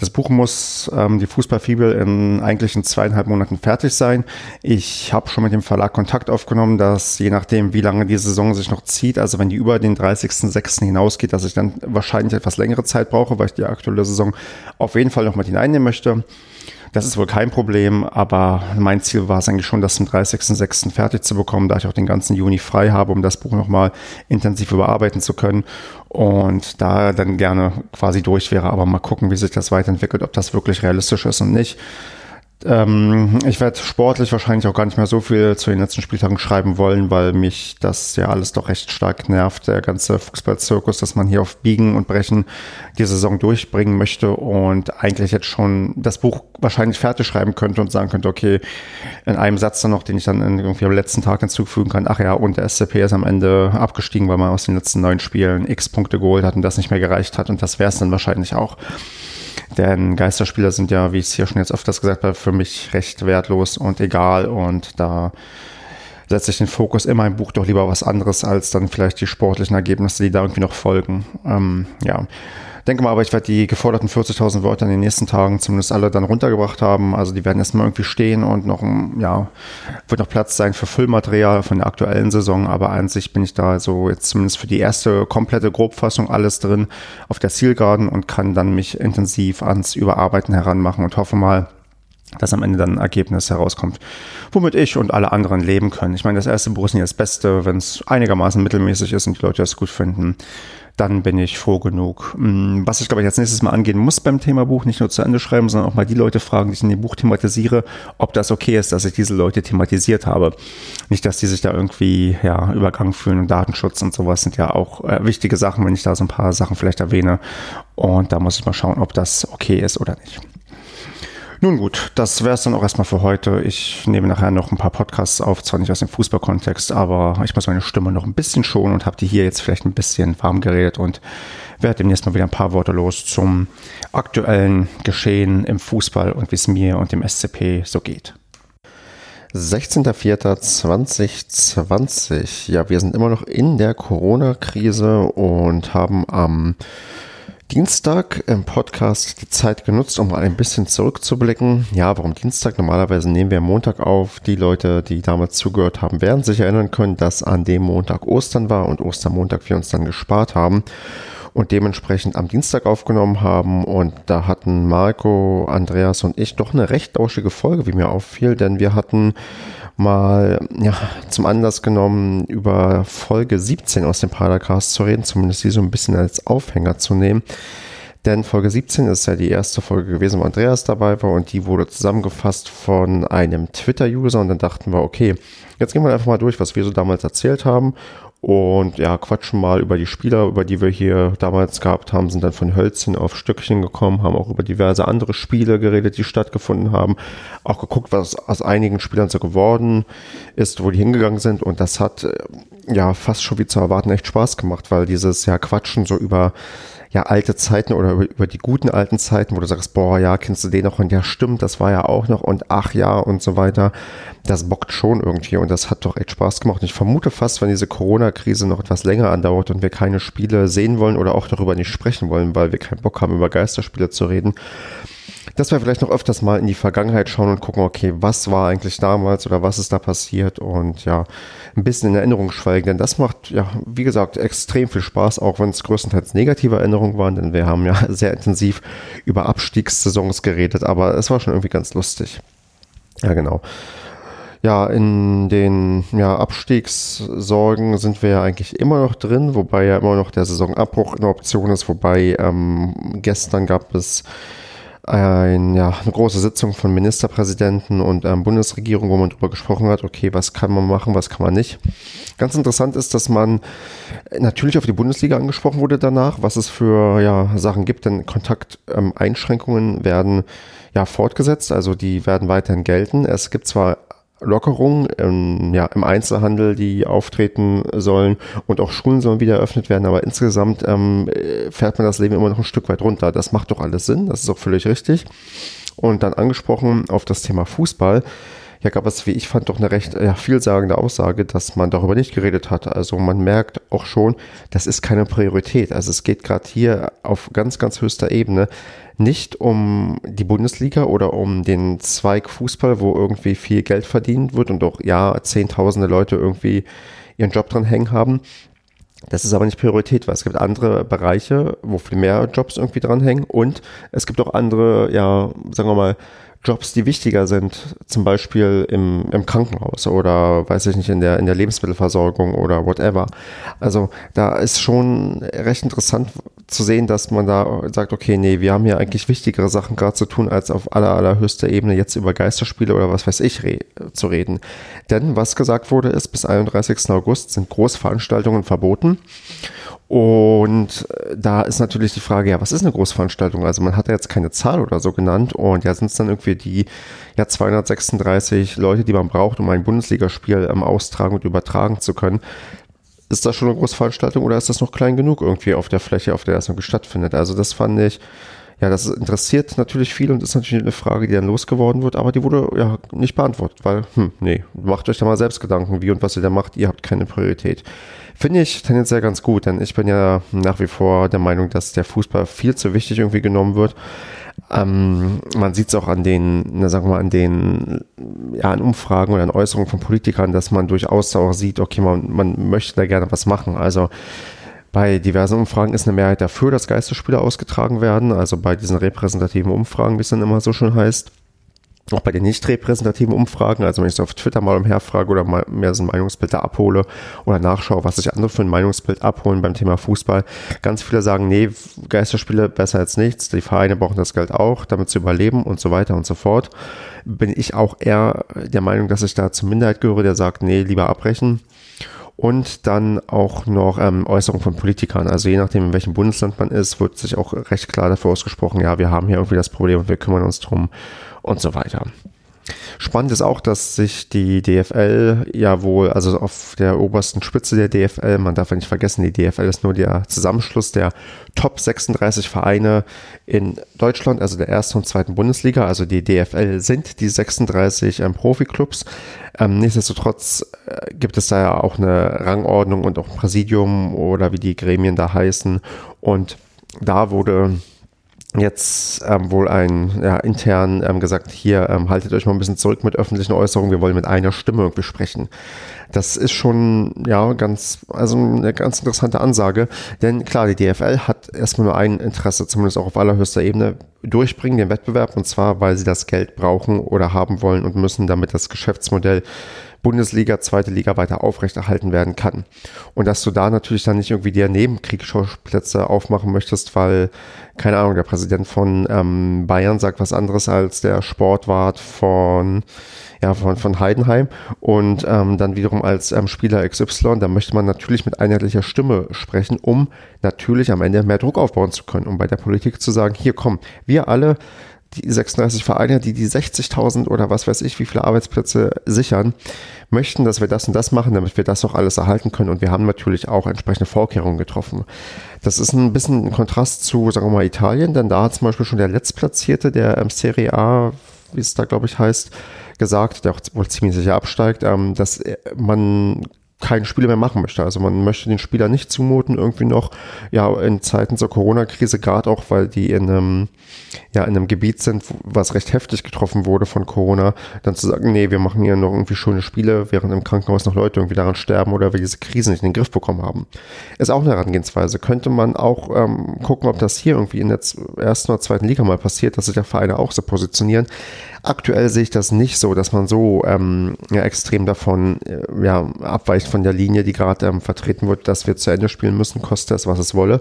Das Buch muss ähm, die Fußballfibel in eigentlich in zweieinhalb Monaten fertig sein. Ich habe schon mit dem Verlag Kontakt aufgenommen, dass je nachdem, wie lange die Saison sich noch zieht, also wenn die über den 30.06. hinausgeht, dass ich dann wahrscheinlich etwas längere Zeit brauche, weil ich die aktuelle Saison auf jeden Fall noch mit hineinnehmen möchte. Das ist wohl kein Problem, aber mein Ziel war es eigentlich schon, das zum 30.06. fertig zu bekommen, da ich auch den ganzen Juni frei habe, um das Buch nochmal intensiv überarbeiten zu können und da dann gerne quasi durch wäre, aber mal gucken, wie sich das weiterentwickelt, ob das wirklich realistisch ist und nicht. Ähm, ich werde sportlich wahrscheinlich auch gar nicht mehr so viel zu den letzten Spieltagen schreiben wollen, weil mich das ja alles doch recht stark nervt, der ganze Fußballzirkus, dass man hier auf Biegen und Brechen die Saison durchbringen möchte und eigentlich jetzt schon das Buch wahrscheinlich fertig schreiben könnte und sagen könnte, okay, in einem Satz dann noch, den ich dann irgendwie am letzten Tag hinzufügen kann, ach ja, und der SCP ist am Ende abgestiegen, weil man aus den letzten neun Spielen x Punkte geholt hat und das nicht mehr gereicht hat und das wäre es dann wahrscheinlich auch. Denn Geisterspieler sind ja, wie ich es hier schon jetzt öfters gesagt habe, für mich recht wertlos und egal. Und da setze ich den Fokus in meinem Buch doch lieber was anderes als dann vielleicht die sportlichen Ergebnisse, die da irgendwie noch folgen. Ähm, ja denke mal aber, ich werde die geforderten 40.000 Wörter in den nächsten Tagen zumindest alle dann runtergebracht haben. Also die werden erstmal irgendwie stehen und noch, ja, wird noch Platz sein für Füllmaterial von der aktuellen Saison. Aber an sich bin ich da so jetzt zumindest für die erste komplette Grobfassung alles drin auf der Zielgeraden und kann dann mich intensiv ans Überarbeiten heranmachen und hoffe mal, dass am Ende dann ein Ergebnis herauskommt, womit ich und alle anderen leben können. Ich meine, das erste Buch ist nicht das Beste, wenn es einigermaßen mittelmäßig ist und die Leute das gut finden dann bin ich froh genug. Mm, was ich glaube ich als nächstes mal angehen muss beim Thema Buch, nicht nur zu Ende schreiben, sondern auch mal die Leute fragen, die ich in dem Buch thematisiere, ob das okay ist, dass ich diese Leute thematisiert habe. Nicht, dass die sich da irgendwie ja, übergangen fühlen und Datenschutz und sowas sind ja auch äh, wichtige Sachen, wenn ich da so ein paar Sachen vielleicht erwähne. Und da muss ich mal schauen, ob das okay ist oder nicht. Nun gut, das wäre es dann auch erstmal für heute. Ich nehme nachher noch ein paar Podcasts auf, zwar nicht aus dem Fußballkontext, aber ich muss meine Stimme noch ein bisschen schonen und habe die hier jetzt vielleicht ein bisschen warm geredet und werde demnächst mal wieder ein paar Worte los zum aktuellen Geschehen im Fußball und wie es mir und dem SCP so geht. 16.04.2020. Ja, wir sind immer noch in der Corona-Krise und haben am Dienstag im Podcast die Zeit genutzt, um mal ein bisschen zurückzublicken. Ja, warum Dienstag? Normalerweise nehmen wir Montag auf. Die Leute, die damals zugehört haben, werden sich erinnern können, dass an dem Montag Ostern war und Ostermontag wir uns dann gespart haben. und dementsprechend am Dienstag aufgenommen haben. Und da hatten Marco, Andreas und ich doch eine recht lauschige Folge, wie mir auffiel, denn wir hatten mal ja, zum Anlass genommen, über Folge 17 aus dem Padercast zu reden, zumindest die so ein bisschen als Aufhänger zu nehmen. Denn Folge 17 ist ja die erste Folge gewesen, wo Andreas dabei war und die wurde zusammengefasst von einem Twitter-User und dann dachten wir, okay, jetzt gehen wir einfach mal durch, was wir so damals erzählt haben und ja, quatschen mal über die Spieler, über die wir hier damals gehabt haben, sind dann von Hölzchen auf Stückchen gekommen, haben auch über diverse andere Spiele geredet, die stattgefunden haben, auch geguckt, was aus einigen Spielern so geworden ist, wo die hingegangen sind. Und das hat äh, ja fast schon wie zu erwarten echt Spaß gemacht, weil dieses ja Quatschen so über ja alte Zeiten oder über, über, die guten alten Zeiten, wo du sagst, boah, ja, kennst du den noch und ja, stimmt, das war ja auch noch und ach ja und so weiter. Das bockt schon irgendwie und das hat doch echt Spaß gemacht. Und ich vermute fast, wenn diese Corona-Krise noch etwas länger andauert und wir keine Spiele sehen wollen oder auch darüber nicht sprechen wollen, weil wir keinen Bock haben, über Geisterspiele zu reden, dass wir vielleicht noch öfters mal in die Vergangenheit schauen und gucken, okay, was war eigentlich damals oder was ist da passiert und ja, ein bisschen in Erinnerung schwelgen, denn das macht, ja, wie gesagt, extrem viel Spaß, auch wenn es größtenteils negative Erinnerungen waren, denn wir haben ja <laughs> sehr intensiv über Abstiegssaisons geredet, aber es war schon irgendwie ganz lustig. Ja, genau. Ja, in den ja, Abstiegssorgen sind wir ja eigentlich immer noch drin, wobei ja immer noch der Saisonabbruch eine Option ist, wobei ähm, gestern gab es ein, ja, eine große Sitzung von Ministerpräsidenten und ähm, Bundesregierung, wo man darüber gesprochen hat, okay, was kann man machen, was kann man nicht. Ganz interessant ist, dass man natürlich auf die Bundesliga angesprochen wurde danach, was es für ja, Sachen gibt, denn Kontakteinschränkungen ähm, werden ja fortgesetzt, also die werden weiterhin gelten. Es gibt zwar Lockerungen ähm, ja, im Einzelhandel, die auftreten sollen und auch Schulen sollen wieder eröffnet werden, aber insgesamt ähm, fährt man das Leben immer noch ein Stück weit runter. Das macht doch alles Sinn, das ist auch völlig richtig. Und dann angesprochen auf das Thema Fußball ja, gab es, wie ich fand, doch eine recht ja, vielsagende Aussage, dass man darüber nicht geredet hat. Also man merkt auch schon, das ist keine Priorität. Also es geht gerade hier auf ganz, ganz höchster Ebene nicht um die Bundesliga oder um den Zweig Fußball, wo irgendwie viel Geld verdient wird und auch ja, zehntausende Leute irgendwie ihren Job dran hängen haben. Das ist aber nicht Priorität, weil es gibt andere Bereiche, wo viel mehr Jobs irgendwie dranhängen und es gibt auch andere, ja, sagen wir mal, Jobs, die wichtiger sind, zum Beispiel im, im Krankenhaus oder weiß ich nicht, in der, in der Lebensmittelversorgung oder whatever. Also da ist schon recht interessant zu sehen, dass man da sagt, okay, nee, wir haben hier eigentlich wichtigere Sachen gerade zu tun, als auf aller, allerhöchster Ebene jetzt über Geisterspiele oder was weiß ich re zu reden. Denn was gesagt wurde ist, bis 31. August sind Großveranstaltungen verboten. Und äh, da ist natürlich die Frage, ja, was ist eine Großveranstaltung? Also man hat ja jetzt keine Zahl oder so genannt und ja, sind es dann irgendwie die ja 236 Leute, die man braucht, um ein Bundesligaspiel ähm, austragen und übertragen zu können. Ist das schon eine Großveranstaltung oder ist das noch klein genug irgendwie auf der Fläche, auf der das irgendwie stattfindet? Also das fand ich, ja, das interessiert natürlich viel und ist natürlich eine Frage, die dann losgeworden wird, aber die wurde ja nicht beantwortet, weil, hm, nee, macht euch da mal selbst Gedanken, wie und was ihr da macht, ihr habt keine Priorität. Finde ich tendenziell ganz gut, denn ich bin ja nach wie vor der Meinung, dass der Fußball viel zu wichtig irgendwie genommen wird. Ähm, man sieht es auch an den, na, sagen wir mal, an den ja, an Umfragen oder an Äußerungen von Politikern, dass man durchaus auch sieht, okay, man, man möchte da gerne was machen. Also bei diversen Umfragen ist eine Mehrheit dafür, dass Geisterspiele ausgetragen werden. Also bei diesen repräsentativen Umfragen, wie es dann immer so schön heißt auch bei den nicht repräsentativen Umfragen, also wenn ich so auf Twitter mal umherfrage oder mal mehr so ein Meinungsbild da abhole oder nachschaue, was sich andere für ein Meinungsbild abholen beim Thema Fußball, ganz viele sagen, nee, Geisterspiele besser als nichts, die Vereine brauchen das Geld auch, damit zu überleben und so weiter und so fort. Bin ich auch eher der Meinung, dass ich da zur Minderheit gehöre, der sagt, nee, lieber abbrechen und dann auch noch ähm, Äußerungen von Politikern. Also je nachdem, in welchem Bundesland man ist, wird sich auch recht klar dafür ausgesprochen, ja, wir haben hier irgendwie das Problem und wir kümmern uns drum und so weiter. Spannend ist auch, dass sich die DFL ja wohl, also auf der obersten Spitze der DFL, man darf ja nicht vergessen, die DFL ist nur der Zusammenschluss der Top 36 Vereine in Deutschland, also der ersten und zweiten Bundesliga. Also die DFL sind die 36 ähm, Profiklubs. Ähm, nichtsdestotrotz äh, gibt es da ja auch eine Rangordnung und auch ein Präsidium oder wie die Gremien da heißen. Und da wurde jetzt ähm, wohl ein ja, intern ähm, gesagt, hier ähm, haltet euch mal ein bisschen zurück mit öffentlichen Äußerungen, wir wollen mit einer Stimme irgendwie sprechen. Das ist schon ja ganz, also eine ganz interessante Ansage, denn klar, die DFL hat erstmal nur ein Interesse, zumindest auch auf allerhöchster Ebene, durchbringen den Wettbewerb und zwar, weil sie das Geld brauchen oder haben wollen und müssen, damit das Geschäftsmodell Bundesliga, zweite Liga weiter aufrechterhalten werden kann. Und dass du da natürlich dann nicht irgendwie dir Nebenkriegsschauplätze aufmachen möchtest, weil, keine Ahnung, der Präsident von ähm, Bayern sagt was anderes als der Sportwart von ja, von, von Heidenheim und ähm, dann wiederum als ähm, Spieler XY, da möchte man natürlich mit einheitlicher Stimme sprechen, um natürlich am Ende mehr Druck aufbauen zu können, um bei der Politik zu sagen, hier komm, wir alle die 36 Vereine, die die 60.000 oder was weiß ich, wie viele Arbeitsplätze sichern, möchten, dass wir das und das machen, damit wir das auch alles erhalten können. Und wir haben natürlich auch entsprechende Vorkehrungen getroffen. Das ist ein bisschen ein Kontrast zu, sagen wir mal, Italien, denn da hat zum Beispiel schon der Letztplatzierte der ähm, Serie A, wie es da glaube ich heißt, gesagt, der auch wohl ziemlich sicher absteigt, ähm, dass man keinen Spieler mehr machen möchte. Also man möchte den Spieler nicht zumuten, irgendwie noch, ja, in Zeiten zur Corona-Krise, gerade auch, weil die in einem, ja, in einem Gebiet sind, was recht heftig getroffen wurde von Corona, dann zu sagen, nee, wir machen hier noch irgendwie schöne Spiele, während im Krankenhaus noch Leute irgendwie daran sterben oder wir diese Krise nicht in den Griff bekommen haben. Ist auch eine Herangehensweise. Könnte man auch ähm, gucken, ob das hier irgendwie in der ersten oder zweiten Liga mal passiert, dass sich der Vereine auch so positionieren. Aktuell sehe ich das nicht so, dass man so ähm, ja, extrem davon äh, ja, abweicht von der Linie, die gerade ähm, vertreten wird, dass wir zu Ende spielen müssen, koste es, was es wolle.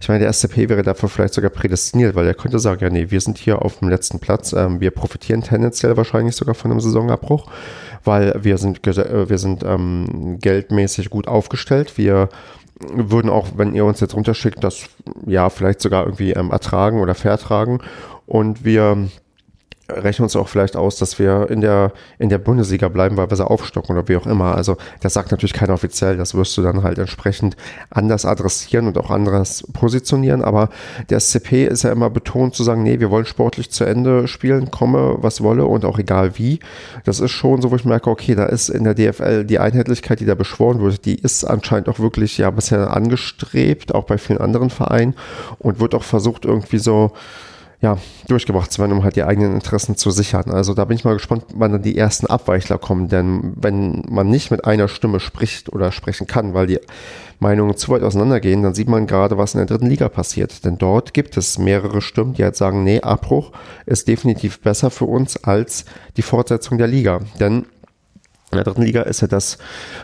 Ich meine, der SCP wäre dafür vielleicht sogar prädestiniert, weil er könnte sagen, ja nee, wir sind hier auf dem letzten Platz, ähm, wir profitieren tendenziell wahrscheinlich sogar von einem Saisonabbruch, weil wir sind, äh, wir sind ähm, geldmäßig gut aufgestellt, wir würden auch, wenn ihr uns jetzt runterschickt, das ja vielleicht sogar irgendwie ähm, ertragen oder vertragen und wir rechnen uns auch vielleicht aus, dass wir in der, in der Bundesliga bleiben, weil wir sie aufstocken oder wie auch immer. Also das sagt natürlich keiner offiziell, das wirst du dann halt entsprechend anders adressieren und auch anders positionieren. Aber der SCP ist ja immer betont zu sagen, nee, wir wollen sportlich zu Ende spielen, komme, was wolle und auch egal wie. Das ist schon so, wo ich merke, okay, da ist in der DFL die Einheitlichkeit, die da beschworen wird, die ist anscheinend auch wirklich ja bisher angestrebt, auch bei vielen anderen Vereinen und wird auch versucht irgendwie so ja, durchgebracht zu werden, um halt die eigenen Interessen zu sichern. Also da bin ich mal gespannt, wann dann die ersten Abweichler kommen, denn wenn man nicht mit einer Stimme spricht oder sprechen kann, weil die Meinungen zu weit auseinandergehen, dann sieht man gerade, was in der dritten Liga passiert. Denn dort gibt es mehrere Stimmen, die halt sagen, nee, Abbruch ist definitiv besser für uns als die Fortsetzung der Liga. Denn in der dritten Liga ist ja das,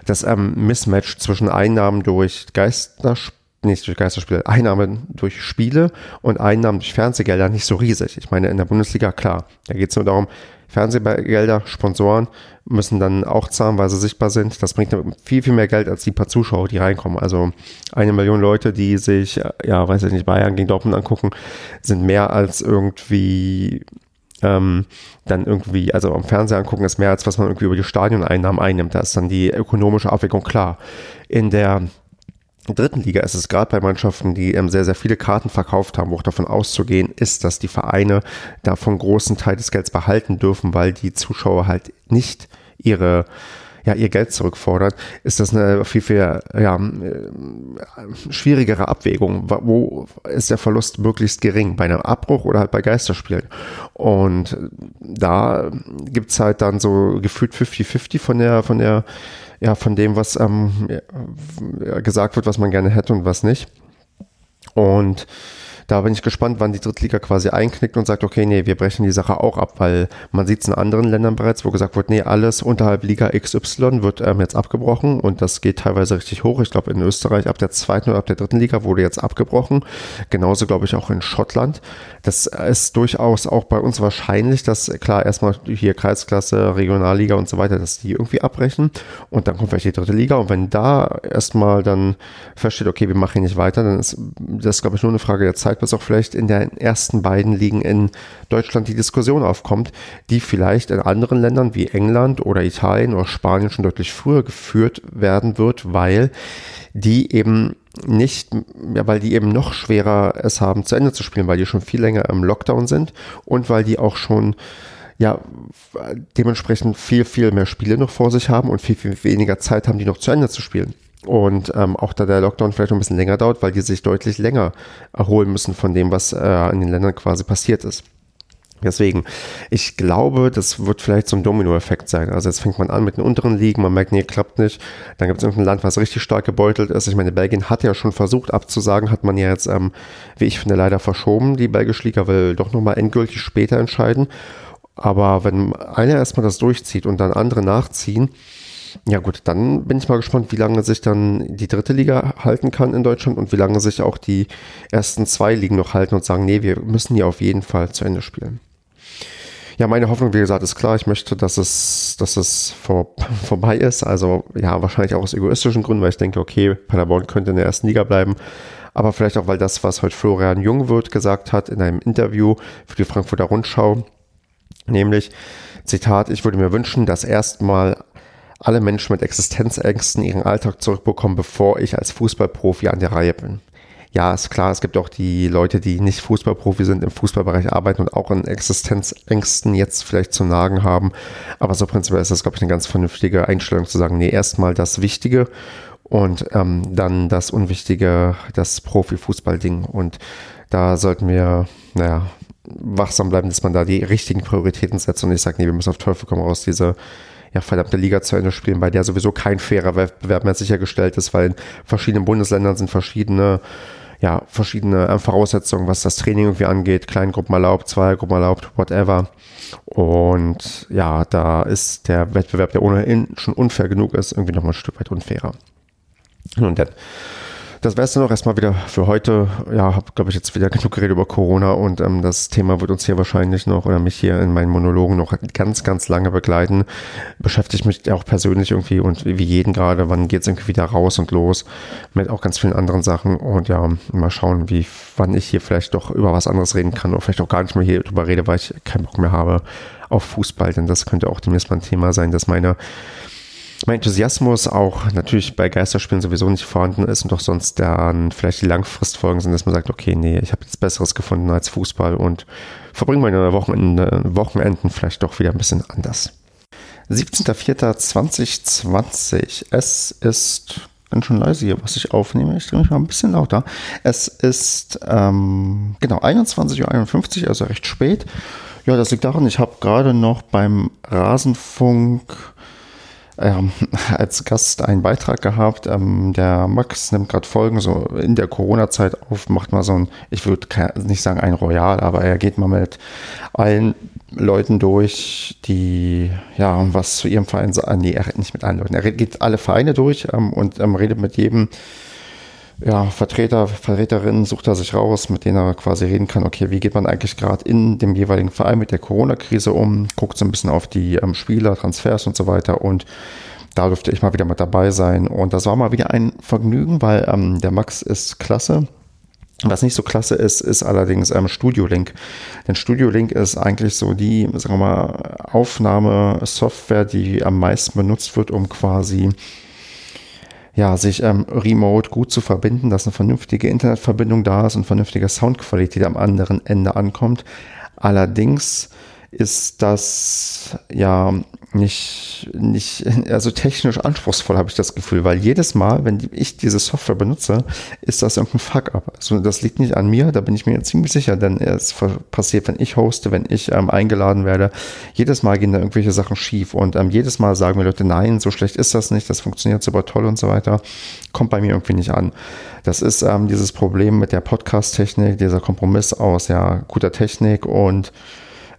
das ähm, Mismatch zwischen Einnahmen durch Geisterspiele nicht durch Geisterspiele, Einnahmen durch Spiele und Einnahmen durch Fernsehgelder nicht so riesig. Ich meine, in der Bundesliga, klar, da geht es nur darum, Fernsehgelder, Sponsoren müssen dann auch zahlen, weil sie sichtbar sind. Das bringt viel, viel mehr Geld als die paar Zuschauer, die reinkommen. Also eine Million Leute, die sich, ja, weiß ich nicht, Bayern gegen Dortmund angucken, sind mehr als irgendwie ähm, dann irgendwie, also am Fernseher angucken, ist mehr als was man irgendwie über die Stadioneinnahmen einnimmt. Da ist dann die ökonomische Abwägung klar. In der dritten Liga ist es gerade bei Mannschaften, die ähm, sehr, sehr viele Karten verkauft haben, auch davon auszugehen ist, dass die Vereine davon großen Teil des Gelds behalten dürfen, weil die Zuschauer halt nicht ihre ja, ihr Geld zurückfordert, ist das eine viel, viel ja, äh, schwierigere Abwägung. Wo ist der Verlust möglichst gering? Bei einem Abbruch oder halt bei Geisterspielen? Und da gibt's halt dann so gefühlt 50-50 von der, von der ja, von dem, was ähm, gesagt wird, was man gerne hätte und was nicht. Und da bin ich gespannt, wann die Drittliga quasi einknickt und sagt, okay, nee, wir brechen die Sache auch ab, weil man sieht es in anderen Ländern bereits, wo gesagt wird, nee, alles unterhalb Liga XY wird ähm, jetzt abgebrochen und das geht teilweise richtig hoch. Ich glaube, in Österreich ab der zweiten oder ab der dritten Liga wurde jetzt abgebrochen. Genauso, glaube ich, auch in Schottland. Das ist durchaus auch bei uns wahrscheinlich, dass klar erstmal hier Kreisklasse, Regionalliga und so weiter, dass die irgendwie abbrechen und dann kommt vielleicht die dritte Liga und wenn da erstmal dann feststeht, okay, wir machen hier nicht weiter, dann ist das, glaube ich, nur eine Frage der Zeit, Bis auch vielleicht in den ersten beiden Ligen in Deutschland die Diskussion aufkommt, die vielleicht in anderen Ländern wie England oder Italien oder Spanien schon deutlich früher geführt werden wird, weil die eben nicht, ja, weil die eben noch schwerer es haben, zu Ende zu spielen, weil die schon viel länger im Lockdown sind und weil die auch schon ja, dementsprechend viel, viel mehr Spiele noch vor sich haben und viel, viel weniger Zeit haben, die noch zu Ende zu spielen. Und ähm, auch da der Lockdown vielleicht ein bisschen länger dauert, weil die sich deutlich länger erholen müssen von dem, was äh, in den Ländern quasi passiert ist. Deswegen, ich glaube, das wird vielleicht so ein Dominoeffekt sein. Also jetzt fängt man an mit den unteren Ligen, man merkt, nee, klappt nicht. Dann gibt es irgendein Land, was richtig stark gebeutelt ist. Ich meine, Belgien hat ja schon versucht abzusagen, hat man ja jetzt, ähm, wie ich finde, leider verschoben. Die belgische Liga will doch nochmal endgültig später entscheiden. Aber wenn einer erstmal das durchzieht und dann andere nachziehen, ja gut, dann bin ich mal gespannt, wie lange sich dann die dritte Liga halten kann in Deutschland und wie lange sich auch die ersten zwei Ligen noch halten und sagen, nee, wir müssen die auf jeden Fall zu Ende spielen. Ja, meine Hoffnung, wie gesagt, ist klar. Ich möchte, dass es, dass es vor, <laughs> vorbei ist. Also ja, wahrscheinlich auch aus egoistischen Gründen, weil ich denke, okay, Paderborn könnte in der ersten Liga bleiben. Aber vielleicht auch, weil das, was heute Florian Jungwirth gesagt hat in einem Interview für die Frankfurter Rundschau, nämlich, Zitat, ich würde mir wünschen, dass erstmal alle Menschen mit Existenzängsten ihren Alltag zurückbekommen, bevor ich als Fußballprofi an der Reihe bin. Ja, ist klar, es gibt auch die Leute, die nicht Fußballprofi sind, im Fußballbereich arbeiten und auch in Existenzängsten jetzt vielleicht zu nagen haben. Aber so prinzipiell ist das, glaube ich, eine ganz vernünftige Einstellung zu sagen, nee, erstmal das Wichtige und ähm, dann das Unwichtige, das Profifußballding. Und da sollten wir, naja, wachsam bleiben, dass man da die richtigen Prioritäten setzt und ich sage, nee, wir müssen auf Teufel komm raus, diese ja, verdammte Liga zu Ende spielen, bei der sowieso kein fairer Wettbewerb mehr sichergestellt ist, weil in verschiedenen Bundesländern sind verschiedene ja, verschiedene äh, Voraussetzungen, was das Training irgendwie angeht. Kleingruppen erlaubt, Zweiergruppen erlaubt, whatever. Und ja, da ist der Wettbewerb, der ohnehin schon unfair genug ist, irgendwie nochmal ein Stück weit unfairer. Und dann das wäre es dann auch erstmal wieder für heute. Ja, habe, glaube ich, jetzt wieder genug geredet über Corona und ähm, das Thema wird uns hier wahrscheinlich noch oder mich hier in meinen Monologen noch ganz, ganz lange begleiten. Beschäftigt mich auch persönlich irgendwie und wie jeden gerade, wann geht es irgendwie wieder raus und los mit auch ganz vielen anderen Sachen und ja, mal schauen, wie, wann ich hier vielleicht doch über was anderes reden kann oder vielleicht auch gar nicht mehr hier drüber rede, weil ich keinen Bock mehr habe auf Fußball, denn das könnte auch demnächst mal ein Thema sein, dass meine mein Enthusiasmus auch natürlich bei Geisterspielen sowieso nicht vorhanden ist und doch sonst dann vielleicht die Langfristfolgen sind, dass man sagt, okay, nee, ich habe jetzt Besseres gefunden als Fußball und verbringe meine Wochenende, Wochenenden vielleicht doch wieder ein bisschen anders. 17.04.2020. Es ist ganz schön leise hier, was ich aufnehme. Ich drehe mich mal ein bisschen lauter. Es ist ähm, genau 21.51 Uhr, also recht spät. Ja, das liegt daran, ich habe gerade noch beim Rasenfunk ähm, <laughs> als Gast einen Beitrag gehabt. Ähm, der Max nimmt gerade Folgen so in der Corona-Zeit auf, macht mal so ein, ich würde nicht sagen ein Royal, aber er geht mal mit allen Leuten durch, die ja was zu ihrem Verein sagen. Nee, er redet nicht mit allen Leuten. Er geht alle Vereine durch ähm, und ähm, redet mit jedem ja, Vertreter, Vertreterinnen sucht er sich raus, mit denen er quasi reden kann, okay, wie geht man eigentlich gerade in dem jeweiligen Verein mit der Corona-Krise um, guckt so ein bisschen auf die ähm, Spieler, Transfers und so weiter und da durfte ich mal wieder mit dabei sein und das war mal wieder ein Vergnügen, weil ähm, der Max ist klasse. Was nicht so klasse ist, ist allerdings ähm, Studio Link. Denn Studio Link ist eigentlich so die, sagen wir mal, Aufnahmesoftware, die am meisten benutzt wird, um quasi ja, sich ähm, remote gut zu verbinden, dass eine vernünftige Internetverbindung da ist und vernünftige Soundqualität am anderen Ende ankommt. Allerdings ist das ja nicht, nicht, also technisch anspruchsvoll, habe ich das Gefühl, weil jedes Mal, wenn ich diese Software benutze, ist das irgendein Fuck-up. Also das liegt nicht an mir, da bin ich mir ziemlich sicher, denn es passiert, wenn ich hoste, wenn ich ähm, eingeladen werde. Jedes Mal gehen da irgendwelche Sachen schief und ähm, jedes Mal sagen mir Leute, nein, so schlecht ist das nicht, das funktioniert super toll und so weiter. Kommt bei mir irgendwie nicht an. Das ist ähm, dieses Problem mit der Podcast-Technik, dieser Kompromiss aus ja guter Technik und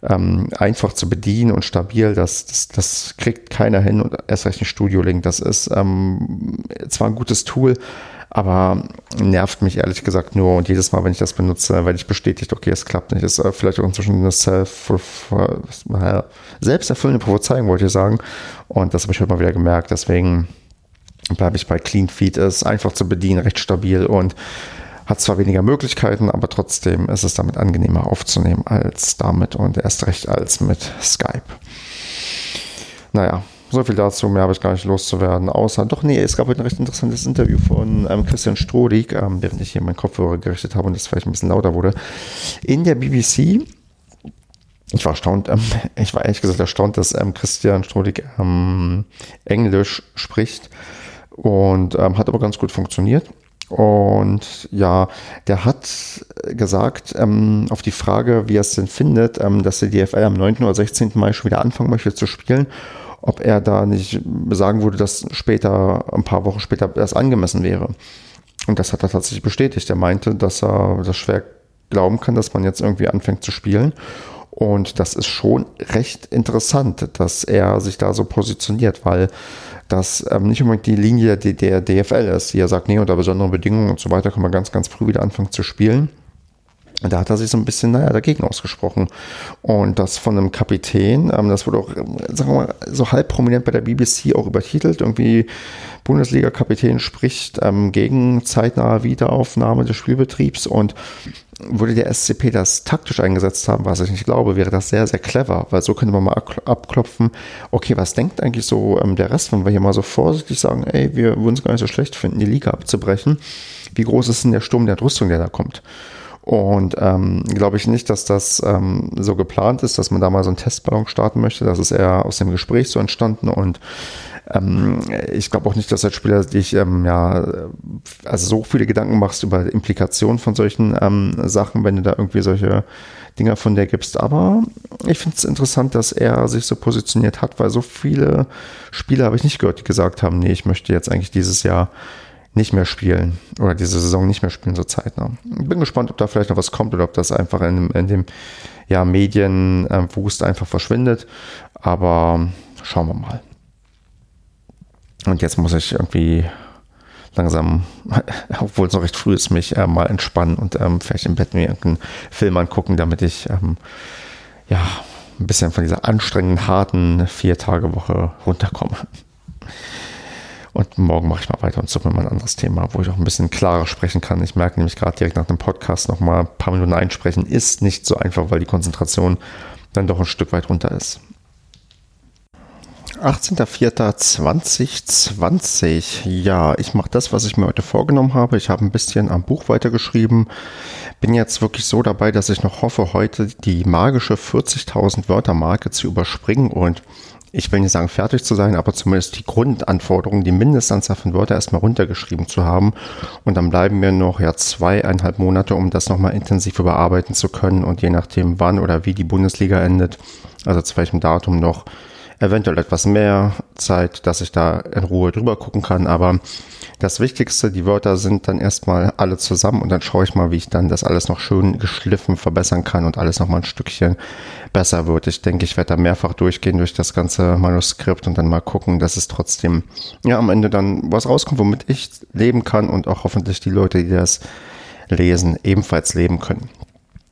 ähm, einfach zu bedienen und stabil, das, das, das kriegt keiner hin und erst recht ein Studio-Link. Das ist ähm, zwar ein gutes Tool, aber nervt mich ehrlich gesagt nur und jedes Mal, wenn ich das benutze, werde ich bestätigt, okay, es klappt nicht. Es ist äh, vielleicht auch inzwischen eine self selbsterfüllende Prophezeiung, wollte ich sagen. Und das habe ich heute mal wieder gemerkt. Deswegen bleibe ich bei Clean Feed. Es ist einfach zu bedienen, recht stabil und hat zwar weniger Möglichkeiten, aber trotzdem ist es damit angenehmer aufzunehmen als damit und erst recht als mit Skype. Naja, so viel dazu, mehr habe ich gar nicht loszuwerden, außer, doch nee, es gab heute ein recht interessantes Interview von ähm, Christian Strodig, ähm, während ich hier meinen Kopfhörer gerichtet habe und es vielleicht ein bisschen lauter wurde, in der BBC. Ich war erstaunt, ähm, ich war ehrlich gesagt erstaunt, dass ähm, Christian Strodig ähm, Englisch spricht Und ähm, hat aber ganz gut funktioniert. Und ja, der hat gesagt, ähm, auf die Frage, wie er es denn findet, ähm, dass die DFL am 9. oder 16. Mai schon wieder anfangen möchte zu spielen, ob er da nicht sagen würde, dass später, ein paar Wochen später das angemessen wäre. Und das hat er tatsächlich bestätigt. Er meinte, dass er das schwer glauben kann, dass man jetzt irgendwie anfängt zu spielen. Und das ist schon recht interessant, dass er sich da so positioniert, weil das ähm, nicht unbedingt die Linie der, der DFL ist, die ja sagt, nee, unter besonderen Bedingungen und so weiter kann man ganz, ganz früh wieder anfangen zu spielen. Da hat er sich so ein bisschen, naja, dagegen ausgesprochen. Und das von einem Kapitän, ähm, das wurde auch, sagen wir mal, so halb prominent bei der BBC auch übertitelt. Irgendwie Bundesliga-Kapitän spricht ähm, gegen zeitnahe Wiederaufnahme des Spielbetriebs und würde der SCP das taktisch eingesetzt haben, was ich nicht glaube, wäre das sehr, sehr clever, weil so könnte man mal abklopfen, okay, was denkt eigentlich so ähm, der Rest, wenn wir hier mal so vorsichtig sagen, ey, wir würden es gar nicht so schlecht finden, die Liga abzubrechen. Wie groß ist denn der Sturm der Rüstung, der da kommt? Und ähm, glaube ich nicht, dass das ähm, so geplant ist, dass man da mal so einen Testballon starten möchte. Das ist eher aus dem Gespräch so entstanden und ähm, ich glaube auch nicht, dass als Spieler dich ähm, ja also so viele Gedanken machst über Implikationen von solchen ähm, Sachen, wenn du da irgendwie solche Dinger von der gibst. Aber ich finde es interessant, dass er sich so positioniert hat, weil so viele Spieler habe ich nicht gehört, die gesagt haben, nee, ich möchte jetzt eigentlich dieses Jahr nicht mehr spielen oder diese Saison nicht mehr spielen so zeitnah. Bin gespannt, ob da vielleicht noch was kommt oder ob das einfach in, in dem ja, Medienwust äh, einfach verschwindet. Aber schauen wir mal. Und jetzt muss ich irgendwie langsam, <laughs> obwohl es noch recht früh ist, mich äh, mal entspannen und ähm, vielleicht im Bett mir irgendeinen Film angucken, damit ich ähm, ja ein bisschen von dieser anstrengenden, harten Vier-Tage-Woche runterkomme. Und morgen mache ich mal weiter und suche mir mal ein anderes Thema, wo ich auch ein bisschen klarer sprechen kann. Ich merke nämlich gerade direkt nach dem Podcast noch mal ein paar Minuten einsprechen, ist nicht so einfach, weil die Konzentration dann doch ein Stück weit runter ist. 18.04.2020. Ja, ich mache das, was ich mir heute vorgenommen habe. Ich habe ein bisschen am Buch weitergeschrieben. Bin jetzt wirklich so dabei, dass ich noch hoffe, heute die magische 40.000 Wörter Marke zu überspringen und ich will nicht sagen fertig zu sein, aber zumindest die Grundanforderungen, die Mindestanzahl von Wörtern erstmal runtergeschrieben zu haben. Und dann bleiben mir noch ja zweieinhalb Monate, um das nochmal intensiv überarbeiten zu können. Und je nachdem, wann oder wie die Bundesliga endet, also zu welchem Datum noch, eventuell etwas mehr Zeit, dass ich da in Ruhe drüber gucken kann. Aber das Wichtigste, die Wörter sind dann erstmal alle zusammen und dann schaue ich mal, wie ich dann das alles noch schön geschliffen verbessern kann und alles nochmal ein Stückchen besser wird. Ich denke, ich werde da mehrfach durchgehen durch das ganze Manuskript und dann mal gucken, dass es trotzdem ja am Ende dann was rauskommt, womit ich leben kann und auch hoffentlich die Leute, die das lesen, ebenfalls leben können.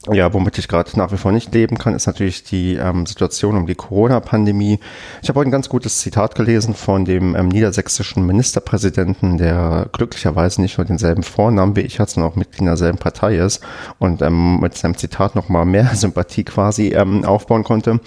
Ja, womit ich gerade nach wie vor nicht leben kann, ist natürlich die ähm, Situation um die Corona-Pandemie. Ich habe heute ein ganz gutes Zitat gelesen von dem ähm, niedersächsischen Ministerpräsidenten, der glücklicherweise nicht nur denselben Vornamen wie ich hat, sondern auch Mitglied derselben Partei ist und ähm, mit seinem Zitat nochmal mehr <laughs> Sympathie quasi ähm, aufbauen konnte.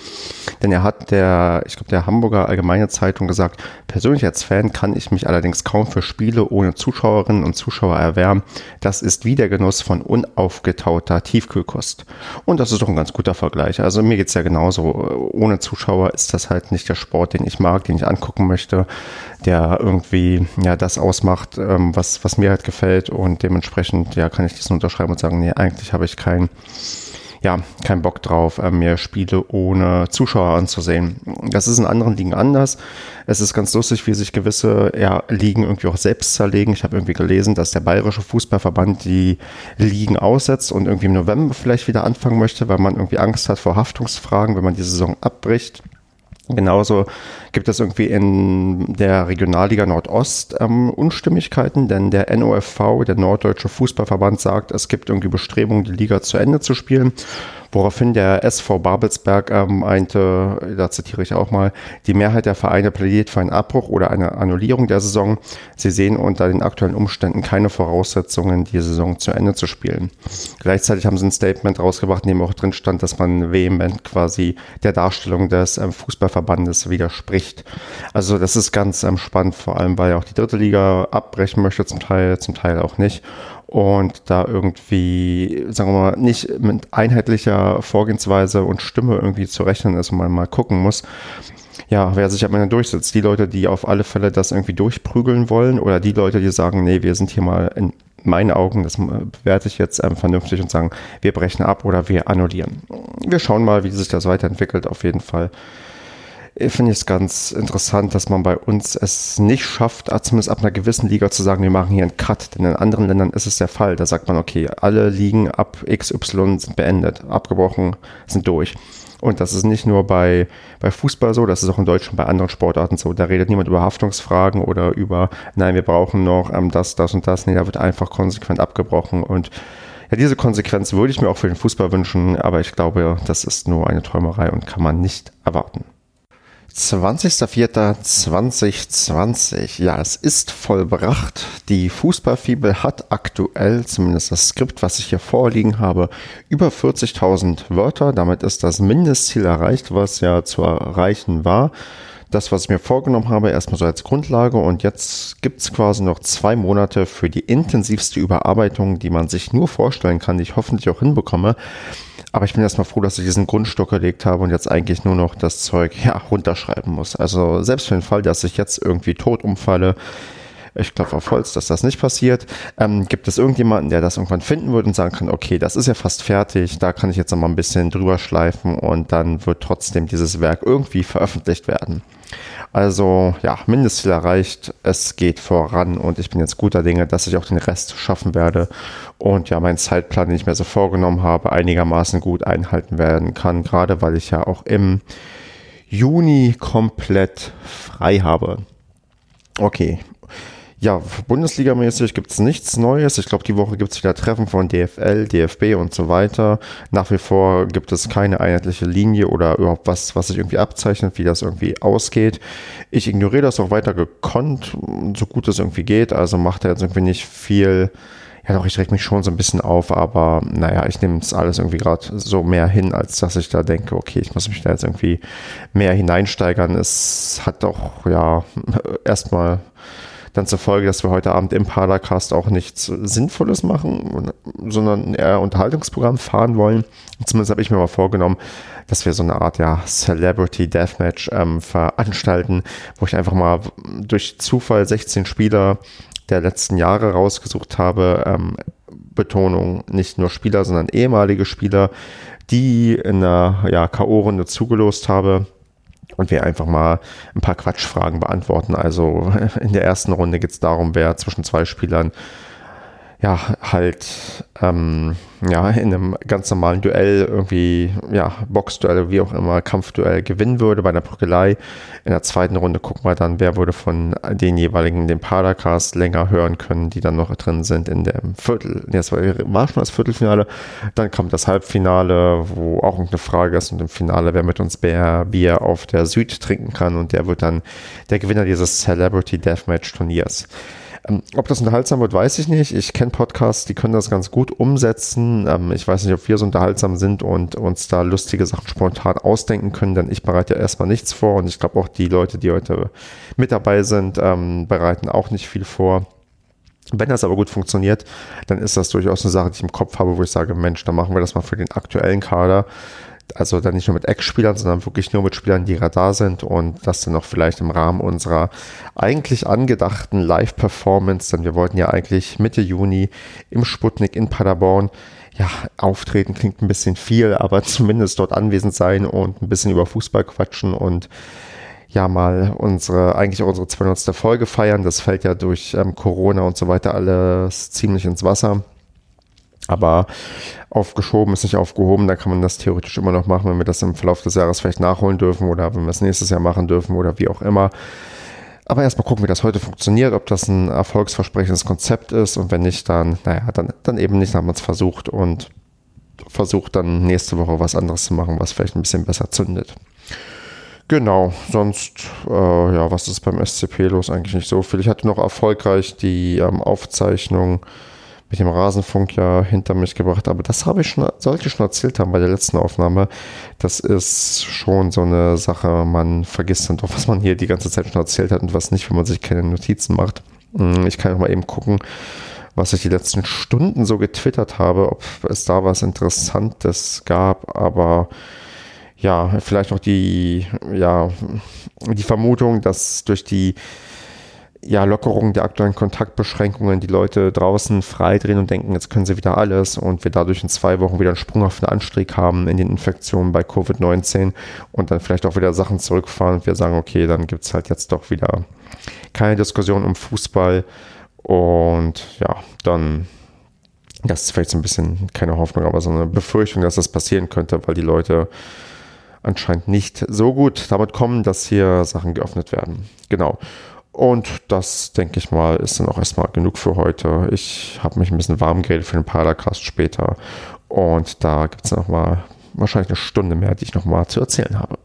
Denn er hat der, ich glaube, der Hamburger Allgemeine Zeitung gesagt, persönlich als Fan kann ich mich allerdings kaum für Spiele ohne Zuschauerinnen und Zuschauer erwärmen. Das ist wie der Genuss von unaufgetauter Tiefkühlkost. Kost. Und das ist doch ein ganz guter Vergleich. Also mir geht es ja genauso. Ohne Zuschauer ist das halt nicht der Sport, den ich mag, den ich angucken möchte, der irgendwie ja das ausmacht, ähm, was, was mir halt gefällt. Und dementsprechend ja, kann ich das unterschreiben und sagen, nee, eigentlich habe ich keinen ja, kein Bock drauf, äh, mir Spiele ohne Zuschauer anzusehen. Das ist in anderen Ligen anders. Es ist ganz lustig, wie sich gewisse ja, Ligen irgendwie auch selbst zerlegen. Ich habe irgendwie gelesen, dass der Bayerische Fußballverband die Ligen aussetzt und irgendwie im November vielleicht wieder anfangen möchte, weil man irgendwie Angst hat vor Haftungsfragen, wenn man die Saison abbricht. Genauso gibt es irgendwie in der Regionalliga Nordost ähm, Unstimmigkeiten, denn der NOFV, der Norddeutsche Fußballverband, sagt, es gibt irgendwie Bestrebungen, die Liga zu Ende zu spielen. Woraufhin der SV Babelsberg ähm, meinte, da zitiere ich auch mal, die Mehrheit der Vereine plädiert für einen Abbruch oder eine Annullierung der Saison. Sie sehen unter den aktuellen Umständen keine Voraussetzungen, die Saison zu Ende zu spielen. Gleichzeitig haben sie ein Statement rausgebracht, in dem auch drin stand, dass man vehement quasi der Darstellung des ähm, Fußballverbandes widerspricht. Also das ist ganz ähm, spannend, vor allem weil auch die dritte Liga abbrechen möchte, zum Teil, zum Teil auch nicht und da irgendwie, sagen wir mal, nicht mit einheitlicher Vorgehensweise und Stimme irgendwie zu rechnen ist und man mal gucken muss. ja, wer sich am Ende durchsetzt. Die Leute, die auf alle Fälle das irgendwie durchprügeln wollen oder die Leute, die sagen, nee, wir sind hier mal in meinen Augen, das bewerte ich jetzt ähm, vernünftig und sagen, wir brechen ab oder wir annullieren. Wir schauen mal, wie sich das weiterentwickelt, auf jeden Fall. Ich finde es ganz interessant, dass man bei uns es nicht schafft, zumindest ab einer gewissen Liga zu sagen, wir machen hier einen Cut. Denn in anderen Ländern ist es der Fall. Da sagt man, okay, alle Ligen ab XY sind beendet, abgebrochen, sind durch. Und das ist nicht nur bei, bei Fußball so, das ist auch in Deutschland bei anderen Sportarten so. Da redet niemand über Haftungsfragen oder über, nein, wir brauchen noch ähm, das, das und das. Nee, da wird einfach konsequent abgebrochen. Und ja, diese Konsequenz würde ich mir auch für den Fußball wünschen, aber ich glaube, das ist nur eine Träumerei und kann man nicht erwarten. 20.04.2020. Ja, es ist vollbracht. Die Fußballfibel hat aktuell, zumindest das Skript, was ich hier vorliegen habe, über 40.000 Wörter. Damit ist das Mindestziel erreicht, was ja zu erreichen war. Das, was ich mir vorgenommen habe, erstmal so als Grundlage. Und jetzt gibt es quasi noch zwei Monate für die intensivste Überarbeitung, die man sich nur vorstellen kann, die ich hoffentlich auch hinbekomme. Aber ich bin erstmal froh, dass ich diesen Grundstock gelegt habe und jetzt eigentlich nur noch das Zeug ja, runterschreiben muss. Also selbst für den Fall, dass ich jetzt irgendwie tot umfalle, ich glaube auf Holz, dass das nicht passiert. Ähm, gibt es irgendjemanden, der das irgendwann finden würde und sagen kann, okay, das ist ja fast fertig, da kann ich jetzt noch mal ein bisschen drüber schleifen und dann wird trotzdem dieses Werk irgendwie veröffentlicht werden. Also ja, Mindestziel erreicht, es geht voran und ich bin jetzt guter Dinge, dass ich auch den Rest schaffen werde und ja, meinen Zeitplan, den ich mir so vorgenommen habe, einigermaßen gut einhalten werden kann, gerade weil ich ja auch im Juni komplett frei habe. Okay, ja, Bundesligamäßig gibt es nichts Neues. Ich glaube, die Woche gibt es wieder Treffen von DFL, DFB und so weiter. Nach wie vor gibt es keine einheitliche Linie oder überhaupt was, was sich irgendwie abzeichnet, wie das irgendwie ausgeht. Ich ignoriere das auch weiter gekonnt, so gut es irgendwie geht. Also macht er jetzt irgendwie nicht viel. Ja, doch, ich reg mich schon so ein bisschen auf, aber naja, ich nehme es alles irgendwie gerade so mehr hin, als dass ich da denke, okay, ich muss mich da jetzt irgendwie mehr hineinsteigern. Es hat doch, ja, <laughs> erstmal dann zur Folge, dass wir heute Abend im Paracast auch nichts Sinnvolles machen, sondern eher Unterhaltungsprogramm fahren wollen. Zumindest habe ich mir mal vorgenommen, dass wir so eine Art ja, Celebrity Deathmatch ähm, veranstalten, wo ich einfach mal durch Zufall 16 Spieler der letzten Jahre rausgesucht habe. Ähm, Betonung, nicht nur Spieler, sondern ehemalige Spieler, die in einer ja, K.O.-Runde zugelost habe und wir einfach mal ein paar Quatschfragen beantworten. Also <laughs> in der ersten Runde geht es darum, wer zwischen zwei Spielern ja, halt ähm, ja, in einem ganz normalen Duell irgendwie, ja, Boxduell, wie auch immer, Kampfduell gewinnen würde bei einer Prügelei. In der zweiten Runde gucken wir dann, wer würde von den jeweiligen den Padercast länger hören können, die dann noch drin sind in dem Viertel. Das war, war schon das Viertelfinale. Dann kommt das Halbfinale, wo auch eine Frage ist und im Finale, wer mit uns Bier, Bier auf der Süd trinken kann und der wird dann der Gewinner dieses Celebrity Deathmatch Turniers. Ähm, ob das unterhaltsam wird, weiß ich nicht. Ich kenne Podcasts, die können das ganz gut umsetzen. Ähm, ich weiß nicht, ob wir so unterhaltsam sind und uns da lustige Sachen spontan ausdenken können, denn ich bereite ja erstmal nichts vor und ich glaube auch die Leute, die heute mit dabei sind, ähm, bereiten auch nicht viel vor. Wenn das aber gut funktioniert, dann ist das durchaus eine Sache, die ich im Kopf habe, wo ich sage, Mensch, dann machen wir das mal für den aktuellen Kader. Also dann nicht nur mit Ex-Spielern, sondern wirklich nur mit Spielern, die gerade da sind und das dann auch vielleicht im Rahmen unserer eigentlich angedachten Live-Performance, denn wir wollten ja eigentlich Mitte Juni im Sputnik in Paderborn ja, auftreten klingt ein bisschen viel, aber <laughs> zumindest dort anwesend sein und ein bisschen über Fußball quatschen und ja mal unsere, eigentlich unsere 200. Folge feiern. Das fällt ja durch ähm, Corona und so weiter alles ziemlich ins Wasser. Aber aufgeschoben ist nicht aufgehoben, da kann man das theoretisch immer noch machen, wenn wir das im Verlauf des Jahres vielleicht nachholen dürfen oder wenn wir es nächstes Jahr machen dürfen oder wie auch immer. Aber erstmal gucken, wie das heute funktioniert, ob das ein erfolgsversprechendes Konzept ist und wenn nicht, dann, naja, dann, dann eben nicht, dann haben wir es versucht und versucht dann nächste Woche was anderes zu machen, was vielleicht ein bisschen besser zündet. Genau, sonst, äh, ja, was ist beim SCP los? Eigentlich nicht so viel. Ich hatte noch erfolgreich die ähm, Aufzeichnung mit dem Rasenfunk ja hinter mich gebracht. Aber das habe ich schon, sollte ich schon erzählt haben bei der letzten Aufnahme. Das ist schon so eine Sache, man vergisst dann doch, was man hier die ganze Zeit schon erzählt hat und was nicht, wenn man sich keine Notizen macht. Hm, ich kann auch mal eben gucken, was ich die letzten Stunden so getwittert habe, ob es da was Interessantes gab, aber ja, vielleicht noch die, ja, die Vermutung, dass durch die ja, Lockerung der aktuellen Kontaktbeschränkungen die Leute draußen freidrehen und denken, jetzt können sie wieder alles und wir dadurch in zwei Wochen wieder einen sprunghaften Anstieg haben in den Infektionen bei Covid-19 und dann vielleicht auch wieder Sachen zurückfahren und wir sagen, okay, dann gibt es halt jetzt doch wieder keine Diskussion um Fußball und ja, dann das ist vielleicht so ein bisschen keine Hoffnung, aber so eine Befürchtung, dass das passieren könnte, weil die Leute anscheinend nicht so gut damit kommen, dass hier Sachen geöffnet werden. Genau. Und das, denke ich mal, ist dann auch erstmal genug für heute. Ich habe mich ein bisschen warm geredet für den Paracast später. Und da gibt es nochmal wahrscheinlich eine Stunde mehr, die ich nochmal zu erzählen habe.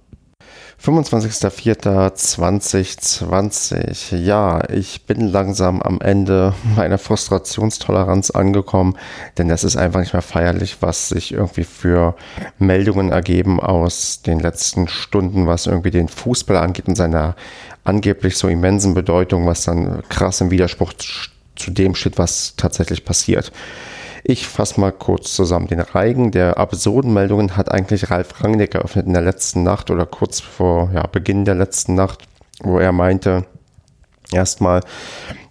25.04.2020. Ja, ich bin langsam am Ende meiner Frustrationstoleranz angekommen, denn das ist einfach nicht mehr feierlich, was sich irgendwie für Meldungen ergeben aus den letzten Stunden, was irgendwie den Fußball angeht und seiner angeblich so immensen Bedeutung, was dann krass im Widerspruch zu dem steht, was tatsächlich passiert. Ich fasse mal kurz zusammen. Den Reigen der absurden Meldungen hat eigentlich Ralf Rangnick eröffnet in der letzten Nacht oder kurz vor ja, Beginn der letzten Nacht, wo er meinte, erstmal,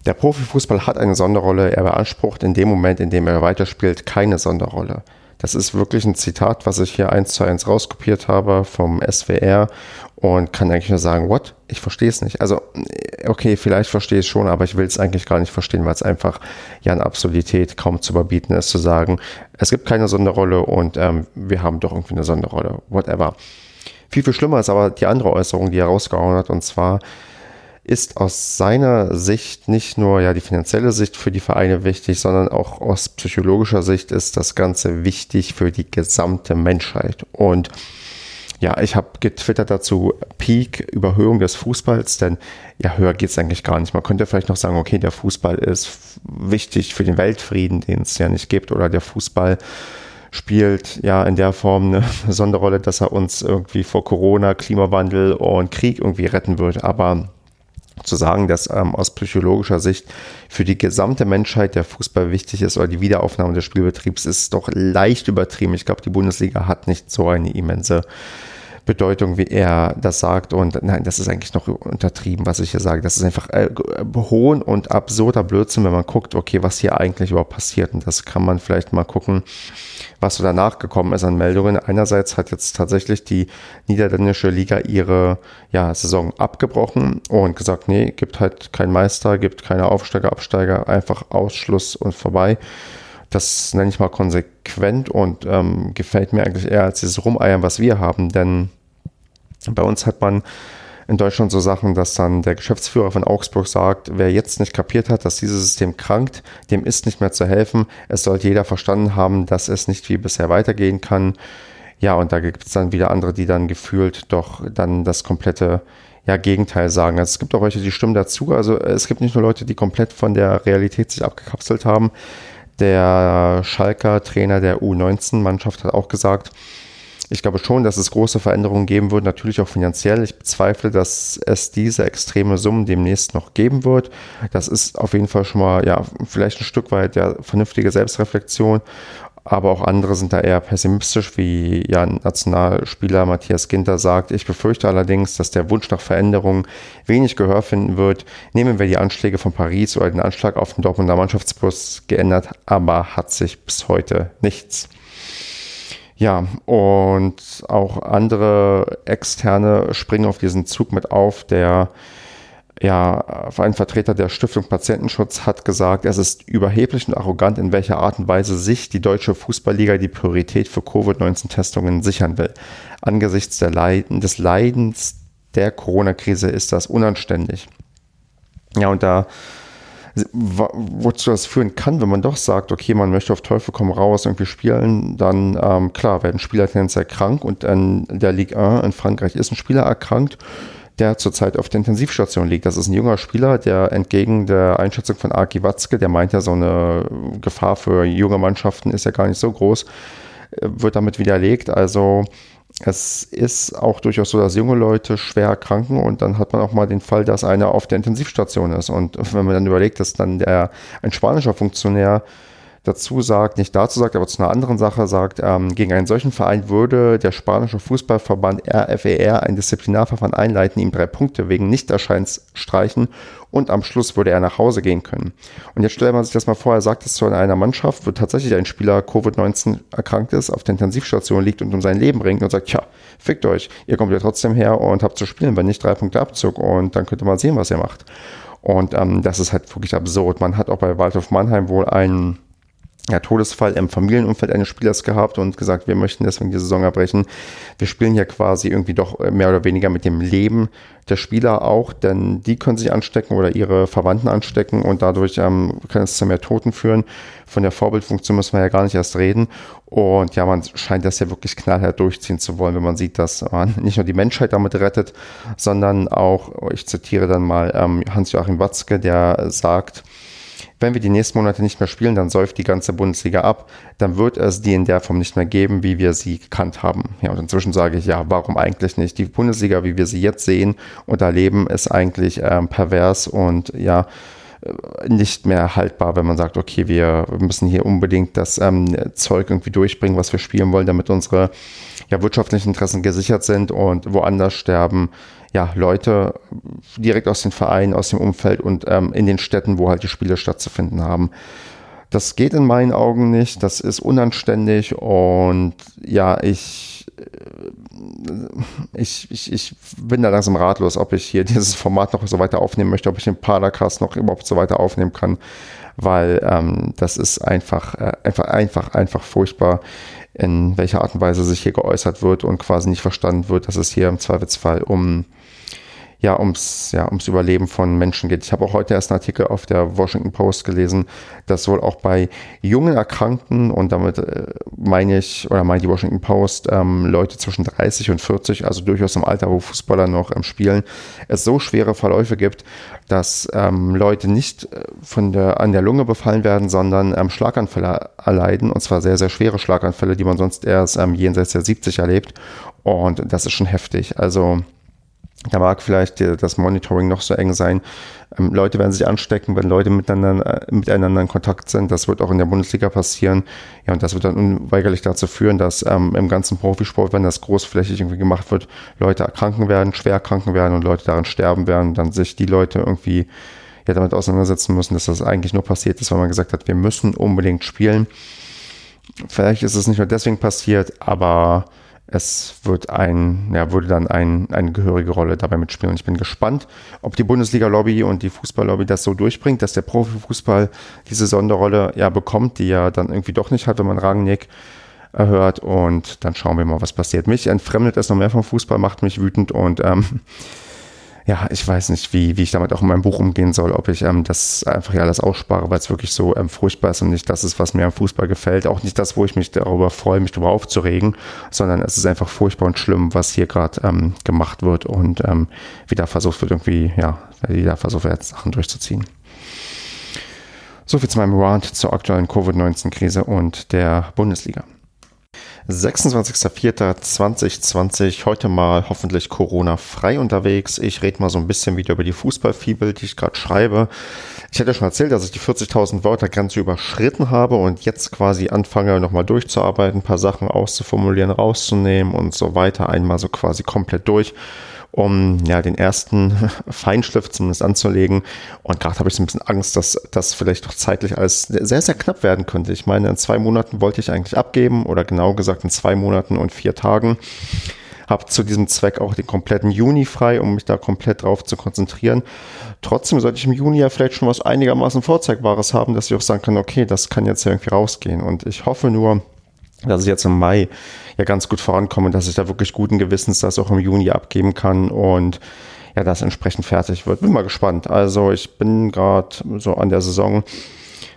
der Profifußball hat eine Sonderrolle, er beansprucht in dem Moment, in dem er weiterspielt, keine Sonderrolle. Das ist wirklich ein Zitat, was ich hier eins zu eins rauskopiert habe vom SWR und kann eigentlich nur sagen, what? Ich verstehe es nicht. Also, okay, vielleicht verstehe ich es schon, aber ich will es eigentlich gar nicht verstehen, weil es einfach ja eine Absurdität kaum zu überbieten ist, zu sagen, es gibt keine Sonderrolle und ähm, wir haben doch irgendwie eine Sonderrolle. Whatever. Viel, viel schlimmer ist aber die andere Äußerung, die er rausgehauen hat, und zwar, ist aus seiner Sicht nicht nur ja die finanzielle Sicht für die Vereine wichtig, sondern auch aus psychologischer Sicht ist das Ganze wichtig für die gesamte Menschheit. Und ja, ich habe getwittert dazu Peak Überhöhung des Fußballs, denn ja, höher geht's eigentlich gar nicht. Man könnte vielleicht noch sagen, okay, der Fußball ist wichtig für den Weltfrieden, den es ja nicht gibt, oder der Fußball spielt ja in der Form eine <laughs> Sonderrolle, dass er uns irgendwie vor Corona, Klimawandel und Krieg irgendwie retten wird. Aber zu sagen, dass ähm, aus psychologischer Sicht für die gesamte Menschheit der Fußball wichtig ist oder die Wiederaufnahme des Spielbetriebs ist doch leicht übertrieben. Ich glaube, die Bundesliga hat nicht so eine immense Bedeutung, wie er das sagt. Und nein, das ist eigentlich noch untertrieben, was ich hier sage. Das ist einfach äh, hohn und absurder Blödsinn, wenn man guckt, okay, was hier eigentlich überhaupt passiert. Und das kann man vielleicht mal gucken, was so danach gekommen ist an Meldungen. Einerseits hat jetzt tatsächlich die niederländische Liga ihre ja, Saison abgebrochen und gesagt, nee, gibt halt keinen Meister, gibt keine Aufsteiger, Absteiger, einfach Ausschluss und vorbei. Das nenne ich mal konsequent und ähm, gefällt mir eigentlich eher als dieses Rumeiern, was wir haben, denn bei uns hat man in Deutschland so Sachen, dass dann der Geschäftsführer von Augsburg sagt, wer jetzt nicht kapiert hat, dass dieses System krankt, dem ist nicht mehr zu helfen. Es sollte jeder verstanden haben, dass es nicht wie bisher weitergehen kann. Ja, und da gibt es dann wieder andere, die dann gefühlt doch dann das komplette ja, Gegenteil sagen. Also es gibt auch welche, die stimmen dazu. Also es gibt nicht nur Leute, die komplett von der Realität sich abgekapselt haben. Der Schalker Trainer der U19-Mannschaft hat auch gesagt, ich glaube schon, dass es große Veränderungen geben wird, natürlich auch finanziell. Ich bezweifle, dass es diese extreme Summen demnächst noch geben wird. Das ist auf jeden Fall schon mal, ja, vielleicht ein Stück weit ja, vernünftige Selbstreflexion. Aber auch andere sind da eher pessimistisch, wie ja Nationalspieler Matthias Ginter sagt. Ich befürchte allerdings, dass der Wunsch nach Veränderungen wenig Gehör finden wird. Nehmen wir die Anschläge von Paris oder den Anschlag auf den Dortmunder Mannschaftsbus geändert, aber hat sich bis heute nichts. Ja, und auch andere Externe springen auf diesen Zug mit auf. Der ja, ein Vertreter der Stiftung Patientenschutz hat gesagt, es ist überheblich und arrogant, in welcher Art und Weise sich die deutsche Fußballliga die Priorität für Covid-19-Testungen sichern will. Angesichts Leiden, des Leidens der Corona-Krise ist das unanständig. Ja, und da wozu das führen kann, wenn man doch sagt, okay, man möchte auf Teufel komm raus irgendwie spielen, dann ähm, klar werden Spieler tendenziell krank und in der Ligue 1 in Frankreich ist ein Spieler erkrankt, der zurzeit auf der Intensivstation liegt. Das ist ein junger Spieler, der entgegen der Einschätzung von Aki Watzke, der meint ja, so eine Gefahr für junge Mannschaften ist ja gar nicht so groß, äh, wird damit widerlegt. Also es ist auch durchaus so, dass junge Leute schwer erkranken und dann hat man auch mal den Fall, dass einer auf der Intensivstation ist. Und wenn man dann überlegt, dass dann der, ein spanischer Funktionär dazu sagt, nicht dazu sagt, aber zu einer anderen Sache sagt, ähm, gegen einen solchen Verein würde der spanische Fußballverband RFER ein Disziplinarverfahren einleiten, ihm drei Punkte wegen Nichterscheins streichen und am Schluss würde er nach Hause gehen können. Und jetzt stellt man sich das mal vor, er sagt es zu einer Mannschaft, wo tatsächlich ein Spieler Covid-19 erkrankt ist, auf der Intensivstation liegt und um sein Leben ringt und sagt, ja, fickt euch, ihr kommt ja trotzdem her und habt zu spielen, wenn nicht drei Punkte Abzug und dann könnt ihr mal sehen, was ihr macht. Und ähm, das ist halt wirklich absurd. Man hat auch bei Waldhof Mannheim wohl einen ja, Todesfall im Familienumfeld eines Spielers gehabt und gesagt, wir möchten deswegen die Saison erbrechen. Wir spielen ja quasi irgendwie doch mehr oder weniger mit dem Leben der Spieler auch, denn die können sich anstecken oder ihre Verwandten anstecken und dadurch ähm, kann es zu mehr Toten führen. Von der Vorbildfunktion müssen wir ja gar nicht erst reden. Und ja, man scheint das ja wirklich knallhart durchziehen zu wollen, wenn man sieht, dass man nicht nur die Menschheit damit rettet, sondern auch, ich zitiere dann mal ähm, Hans-Joachim Watzke, der sagt, wenn wir die nächsten Monate nicht mehr spielen, dann säuft die ganze Bundesliga ab. Dann wird es die in der Form nicht mehr geben, wie wir sie gekannt haben. Ja, und inzwischen sage ich, ja, warum eigentlich nicht? Die Bundesliga, wie wir sie jetzt sehen und erleben, ist eigentlich ähm, pervers und ja, äh, nicht mehr haltbar, wenn man sagt, okay, wir müssen hier unbedingt das ähm, Zeug irgendwie durchbringen, was wir spielen wollen, damit unsere ja, wirtschaftlichen Interessen gesichert sind und woanders sterben ja, Leute direkt aus den Vereinen, aus dem Umfeld und ähm, in den Städten, wo halt die Spiele stattzufinden haben. Das geht in meinen Augen nicht, das ist unanständig und ja, ich, äh, ich, ich, ich bin da langsam ratlos, ob ich hier <laughs> dieses Format noch so weiter aufnehmen möchte, ob ich den Padercast noch überhaupt so weiter aufnehmen kann, weil ähm, das ist einfach, äh, einfach, einfach, einfach furchtbar in welcher Art und Weise sich hier geäußert wird und quasi nicht verstanden wird, dass es hier im Zweifelsfall um ja, ums, ja, ums Überleben von Menschen geht. Ich habe auch heute erst einen Artikel auf der Washington Post gelesen, dass wohl auch bei jungen Erkrankten, und damit äh, meine ich, oder meine die Washington Post, ähm, Leute zwischen 30 und 40, also durchaus im Alter, wo Fußballer noch ähm, spielen, es so schwere Verläufe gibt, dass ähm, Leute nicht äh, von der, an der Lunge befallen werden, sondern ähm, Schlaganfälle erleiden, und zwar sehr, sehr schwere Schlaganfälle, die man sonst erst ähm, jenseits der 70 erlebt. Und das ist schon heftig. Also da mag vielleicht das Monitoring noch so eng sein. Ähm, Leute werden sich anstecken, wenn Leute miteinander, äh, miteinander in Kontakt sind. Das wird auch in der Bundesliga passieren. Ja, und das wird dann unweigerlich dazu führen, dass ähm, im ganzen Profisport, wenn das großflächig irgendwie gemacht wird, Leute erkranken werden, schwer erkranken werden und Leute daran sterben werden, dann sich die Leute irgendwie ja, damit auseinandersetzen müssen, dass das eigentlich nur passiert ist, weil man gesagt hat, wir müssen unbedingt spielen. Vielleicht ist es nicht nur deswegen passiert, aber es wird ein, ja, würde dann ein, eine gehörige Rolle dabei mitspielen. Und ich bin gespannt, ob die Bundesliga-Lobby und die Fußball-Lobby das so durchbringt, dass der Profifußball diese Sonderrolle ja bekommt, die er dann irgendwie doch nicht hat, wenn man Rangnick erhört. Und dann schauen wir mal, was passiert. Mich entfremdet es noch mehr vom Fußball, macht mich wütend und ähm, ja, ich weiß nicht, wie, wie ich damit auch in meinem Buch umgehen soll, ob ich ähm, das einfach ja alles ausspare, weil es wirklich so ähm, furchtbar ist und nicht das ist, was mir am Fußball gefällt. Auch nicht das, wo ich mich darüber freue, mich darüber aufzuregen, sondern es ist einfach furchtbar und schlimm, was hier gerade ähm, gemacht wird und ähm, wie da versucht wird, irgendwie, ja, wie da versucht wird, Sachen durchzuziehen. So viel zu meinem Rant zur aktuellen Covid-19-Krise und der Bundesliga. 26.04.2020, heute mal hoffentlich Corona-frei unterwegs. Ich rede mal so ein bisschen wieder über die Fußballfibel, die ich gerade schreibe. Ich hatte schon erzählt, dass ich die 40.000 Wörter Grenze überschritten habe und jetzt quasi anfange, nochmal durchzuarbeiten, ein paar Sachen auszuformulieren, rauszunehmen und so weiter. Einmal so quasi komplett durch um ja den ersten <laughs> Feinschliff zumindest anzulegen. Und gerade habe ich so ein bisschen Angst, dass das vielleicht doch zeitlich alles sehr, sehr knapp werden könnte. Ich meine, in zwei Monaten wollte ich eigentlich abgeben oder genau gesagt in zwei Monaten und vier Tagen. Habe zu diesem Zweck auch den kompletten Juni frei, um mich da komplett drauf zu konzentrieren. Trotzdem sollte ich im Juni ja vielleicht schon was einigermaßen Vorzeigbares haben, dass ich auch sagen kann, okay, das kann jetzt irgendwie rausgehen. Und ich hoffe nur, dass ich jetzt im Mai ja ganz gut vorankomme, dass ich da wirklich guten Gewissens das auch im Juni abgeben kann und ja, das entsprechend fertig wird. Bin mal gespannt. Also ich bin gerade so an der Saison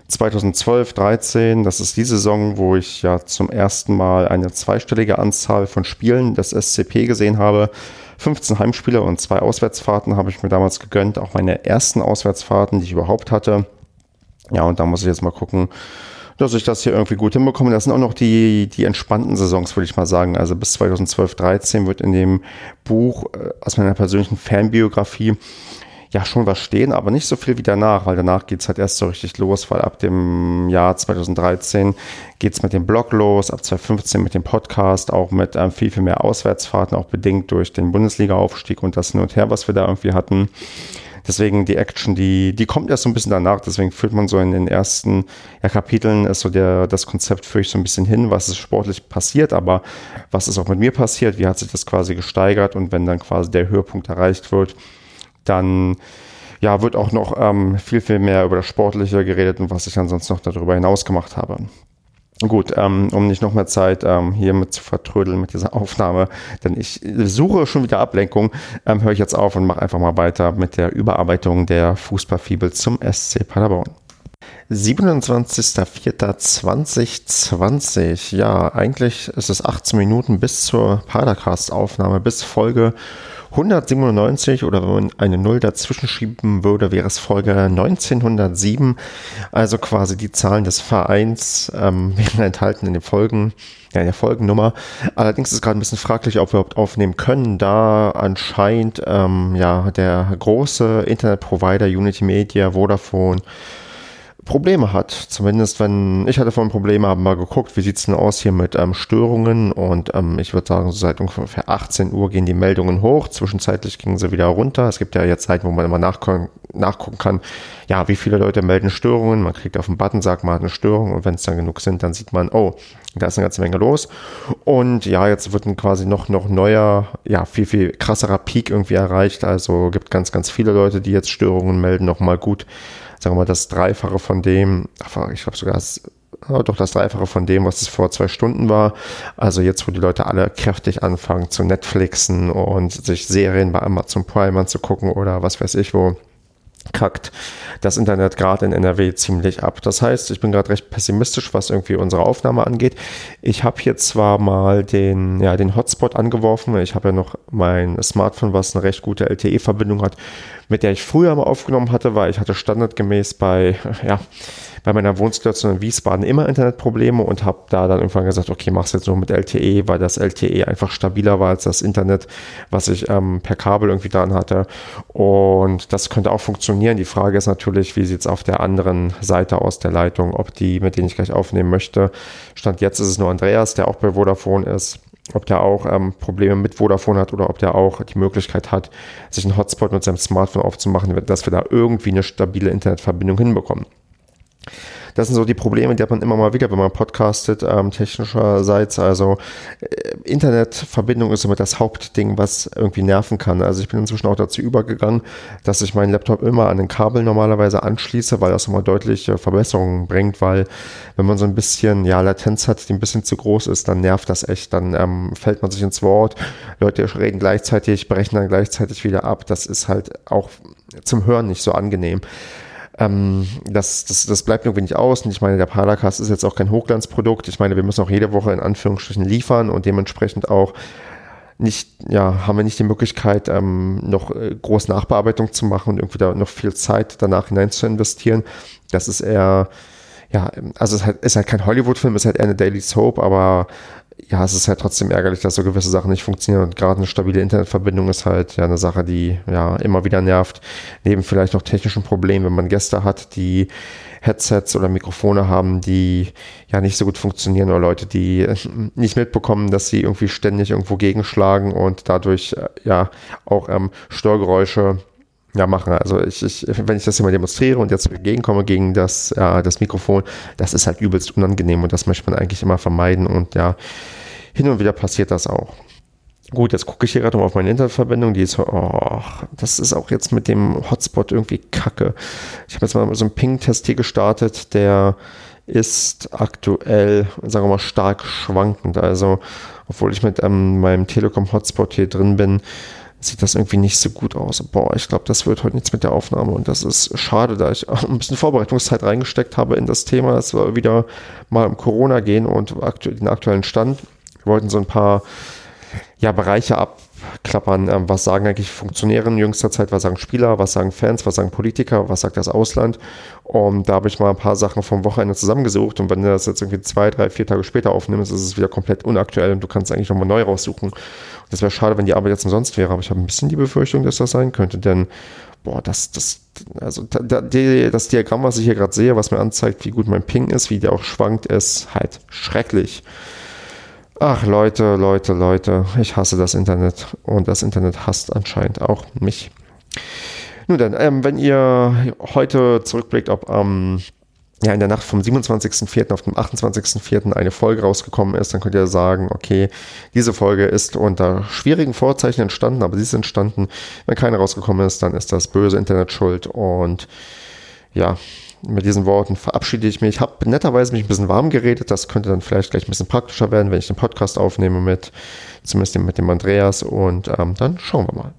2012, 13, das ist die Saison, wo ich ja zum ersten Mal eine zweistellige Anzahl von Spielen des SCP gesehen habe. 15 Heimspiele und zwei Auswärtsfahrten habe ich mir damals gegönnt, auch meine ersten Auswärtsfahrten, die ich überhaupt hatte. Ja, und da muss ich jetzt mal gucken, dass ich das hier irgendwie gut hinbekomme. Das sind auch noch die, die entspannten Saisons, würde ich mal sagen. Also bis 2012, 13 wird in dem Buch äh, aus meiner persönlichen Fanbiografie ja schon was stehen, aber nicht so viel wie danach, weil danach geht es halt erst so richtig los, weil ab dem Jahr 2013 geht es mit dem Blog los, ab 2015 mit dem Podcast, auch mit ähm, viel, viel mehr Auswärtsfahrten, auch bedingt durch den Bundesliga-Aufstieg und das Hin und Her, was wir da irgendwie hatten. Deswegen die Action, die, die kommt erst so ein bisschen danach. Deswegen führt man so in den ersten ja, Kapiteln ist so der, das Konzept führe ich so ein bisschen hin, was ist sportlich passiert, aber was ist auch mit mir passiert, wie hat sich das quasi gesteigert und wenn dann quasi der Höhepunkt erreicht wird, dann ja, wird auch noch ähm, viel, viel mehr über das Sportliche geredet und was ich ansonsten noch darüber hinaus gemacht habe. Gut, ähm, um nicht noch mehr Zeit ähm, hier mit zu vertrödeln mit dieser <laughs> Aufnahme, denn ich suche schon wieder Ablenkung, ähm, höre ich jetzt auf und mache einfach mal weiter mit der Überarbeitung der Fußballfibel zum SC Paderborn. 27.04.2020. Ja, eigentlich ist es 18 Minuten bis zur Padercast-Aufnahme, bis Folge 197 oder wenn man eine Null dazwischen schieben würde, wäre es Folge 1907. Also quasi die Zahlen des Vereins ähm, <laughs> wären enthalten in den Folgen, ja, in der Folgennummer. Allerdings ist gerade ein bisschen fraglich, ob wir überhaupt aufnehmen können, da anscheinend ähm, ja der große Internetprovider Unity Media, Vodafone, Probleme hat. Zumindest wenn, ich hatte vorhin Probleme, haben mal geguckt, wie sieht's denn aus hier mit ähm, Störungen und ähm, ich würde sagen, so seit ungefähr 18 Uhr gehen die Meldungen hoch, zwischenzeitlich gingen sie wieder runter. Es gibt ja jetzt Zeiten, wo man immer nachgucken, nachgucken kann, ja, wie viele Leute melden Störungen. Man kriegt auf den Button, sagt man hat eine Störung und wenn es dann genug sind, dann sieht man, oh, da ist eine ganze Menge los. Und ja, jetzt wird ein quasi noch, noch neuer, ja, viel, viel krasserer Peak irgendwie erreicht. Also gibt ganz, ganz viele Leute, die jetzt Störungen melden, nochmal gut sagen wir mal, das Dreifache von dem, ich glaube sogar das, doch das Dreifache von dem, was es vor zwei Stunden war. Also jetzt, wo die Leute alle kräftig anfangen zu Netflixen und sich Serien bei Amazon Prime anzugucken oder was weiß ich wo kackt das Internet gerade in NRW ziemlich ab. Das heißt, ich bin gerade recht pessimistisch, was irgendwie unsere Aufnahme angeht. Ich habe hier zwar mal den, ja, den Hotspot angeworfen. Ich habe ja noch mein Smartphone, was eine recht gute LTE-Verbindung hat, mit der ich früher mal aufgenommen hatte, weil ich hatte standardgemäß bei, ja, bei meiner Wohnsituation in Wiesbaden immer Internetprobleme und habe da dann irgendwann gesagt, okay, mach's jetzt nur mit LTE, weil das LTE einfach stabiler war als das Internet, was ich ähm, per Kabel irgendwie dran hatte. Und das könnte auch funktionieren. Die Frage ist natürlich, wie sieht's auf der anderen Seite aus der Leitung, ob die, mit denen ich gleich aufnehmen möchte. Stand jetzt ist es nur Andreas, der auch bei Vodafone ist ob der auch ähm, Probleme mit Vodafone hat oder ob der auch die Möglichkeit hat, sich einen Hotspot mit seinem Smartphone aufzumachen, dass wir da irgendwie eine stabile Internetverbindung hinbekommen. Das sind so die Probleme, die hat man immer mal wieder, wenn man podcastet, ähm, technischerseits. Also äh, Internetverbindung ist somit das Hauptding, was irgendwie nerven kann. Also ich bin inzwischen auch dazu übergegangen, dass ich meinen Laptop immer an den Kabel normalerweise anschließe, weil das nochmal deutliche Verbesserungen bringt, weil wenn man so ein bisschen, ja, Latenz hat, die ein bisschen zu groß ist, dann nervt das echt. Dann ähm, fällt man sich ins Wort. Leute reden gleichzeitig, brechen dann gleichzeitig wieder ab. Das ist halt auch zum Hören nicht so angenehm. Ähm, das, das, das bleibt irgendwie nicht aus. Und ich meine, der Paracast ist jetzt auch kein Hochglanzprodukt. Ich meine, wir müssen auch jede Woche in Anführungsstrichen liefern und dementsprechend auch nicht, ja, haben wir nicht die Möglichkeit, ähm, noch äh, groß Nachbearbeitung zu machen und irgendwie da noch viel Zeit danach hinein zu investieren. Das ist eher, ja, also es ist halt, ist halt kein Hollywood-Film, ist halt eher eine Daily Soap, aber ja, es ist halt trotzdem ärgerlich, dass so gewisse Sachen nicht funktionieren und gerade eine stabile Internetverbindung ist halt ja eine Sache, die ja immer wieder nervt. Neben vielleicht noch technischen Problemen, wenn man Gäste hat, die Headsets oder Mikrofone haben, die ja nicht so gut funktionieren oder Leute, die nicht mitbekommen, dass sie irgendwie ständig irgendwo gegenschlagen und dadurch äh, ja auch ähm, Störgeräusche ja, machen. Also ich, ich, wenn ich das hier mal demonstriere und jetzt gegenkomme gegen das, ja, das Mikrofon, das ist halt übelst unangenehm und das möchte man eigentlich immer vermeiden und ja, hin und wieder passiert das auch. Gut, jetzt gucke ich hier gerade mal auf meine Internetverbindung, die ist, oh, das ist auch jetzt mit dem Hotspot irgendwie kacke. Ich habe jetzt mal so einen Ping-Test hier gestartet, der ist aktuell, sagen wir mal, stark schwankend. Also, obwohl ich mit ähm, meinem Telekom-Hotspot hier drin bin, sieht das irgendwie nicht so gut aus. Boah, ich glaube, das wird heute nichts mit der Aufnahme und das ist schade, da ich <laughs> ein bisschen Vorbereitungszeit reingesteckt habe in das Thema. Es war wieder mal um Corona gehen und den aktuellen Stand. Wir wollten so ein paar ja, Bereiche abklappern. Ähm, was sagen eigentlich Funktionäre in jüngster Zeit? Was sagen Spieler? Was sagen Fans? Was sagen Politiker? Was sagt das Ausland? Und da habe ich mal ein paar Sachen vom Wochenende zusammengesucht. Und wenn du das jetzt irgendwie zwei, drei, vier Tage später aufnimmst, ist es wieder komplett unaktuell und du kannst eigentlich nochmal neu raussuchen. Das wäre schade, wenn die Arbeit jetzt umsonst wäre, aber ich habe ein bisschen die Befürchtung, dass das sein könnte, denn boah, das, das, also das Diagramm, was ich hier gerade sehe, was mir anzeigt, wie gut mein Ping ist, wie der auch schwankt, ist halt schrecklich. Ach, Leute, Leute, Leute, ich hasse das Internet und das Internet hasst anscheinend auch mich. Nun dann, ähm, wenn ihr heute zurückblickt, ob am ähm, ja, in der Nacht vom 27.04. auf dem 28.04. eine Folge rausgekommen ist, dann könnt ihr sagen, okay, diese Folge ist unter schwierigen Vorzeichen entstanden, aber sie ist entstanden. Wenn keine rausgekommen ist, dann ist das böse Internet schuld. Und ja, mit diesen Worten verabschiede ich mich. Ich habe netterweise mich ein bisschen warm geredet. Das könnte dann vielleicht gleich ein bisschen praktischer werden, wenn ich den Podcast aufnehme mit, zumindest mit dem Andreas. Und ähm, dann schauen wir mal.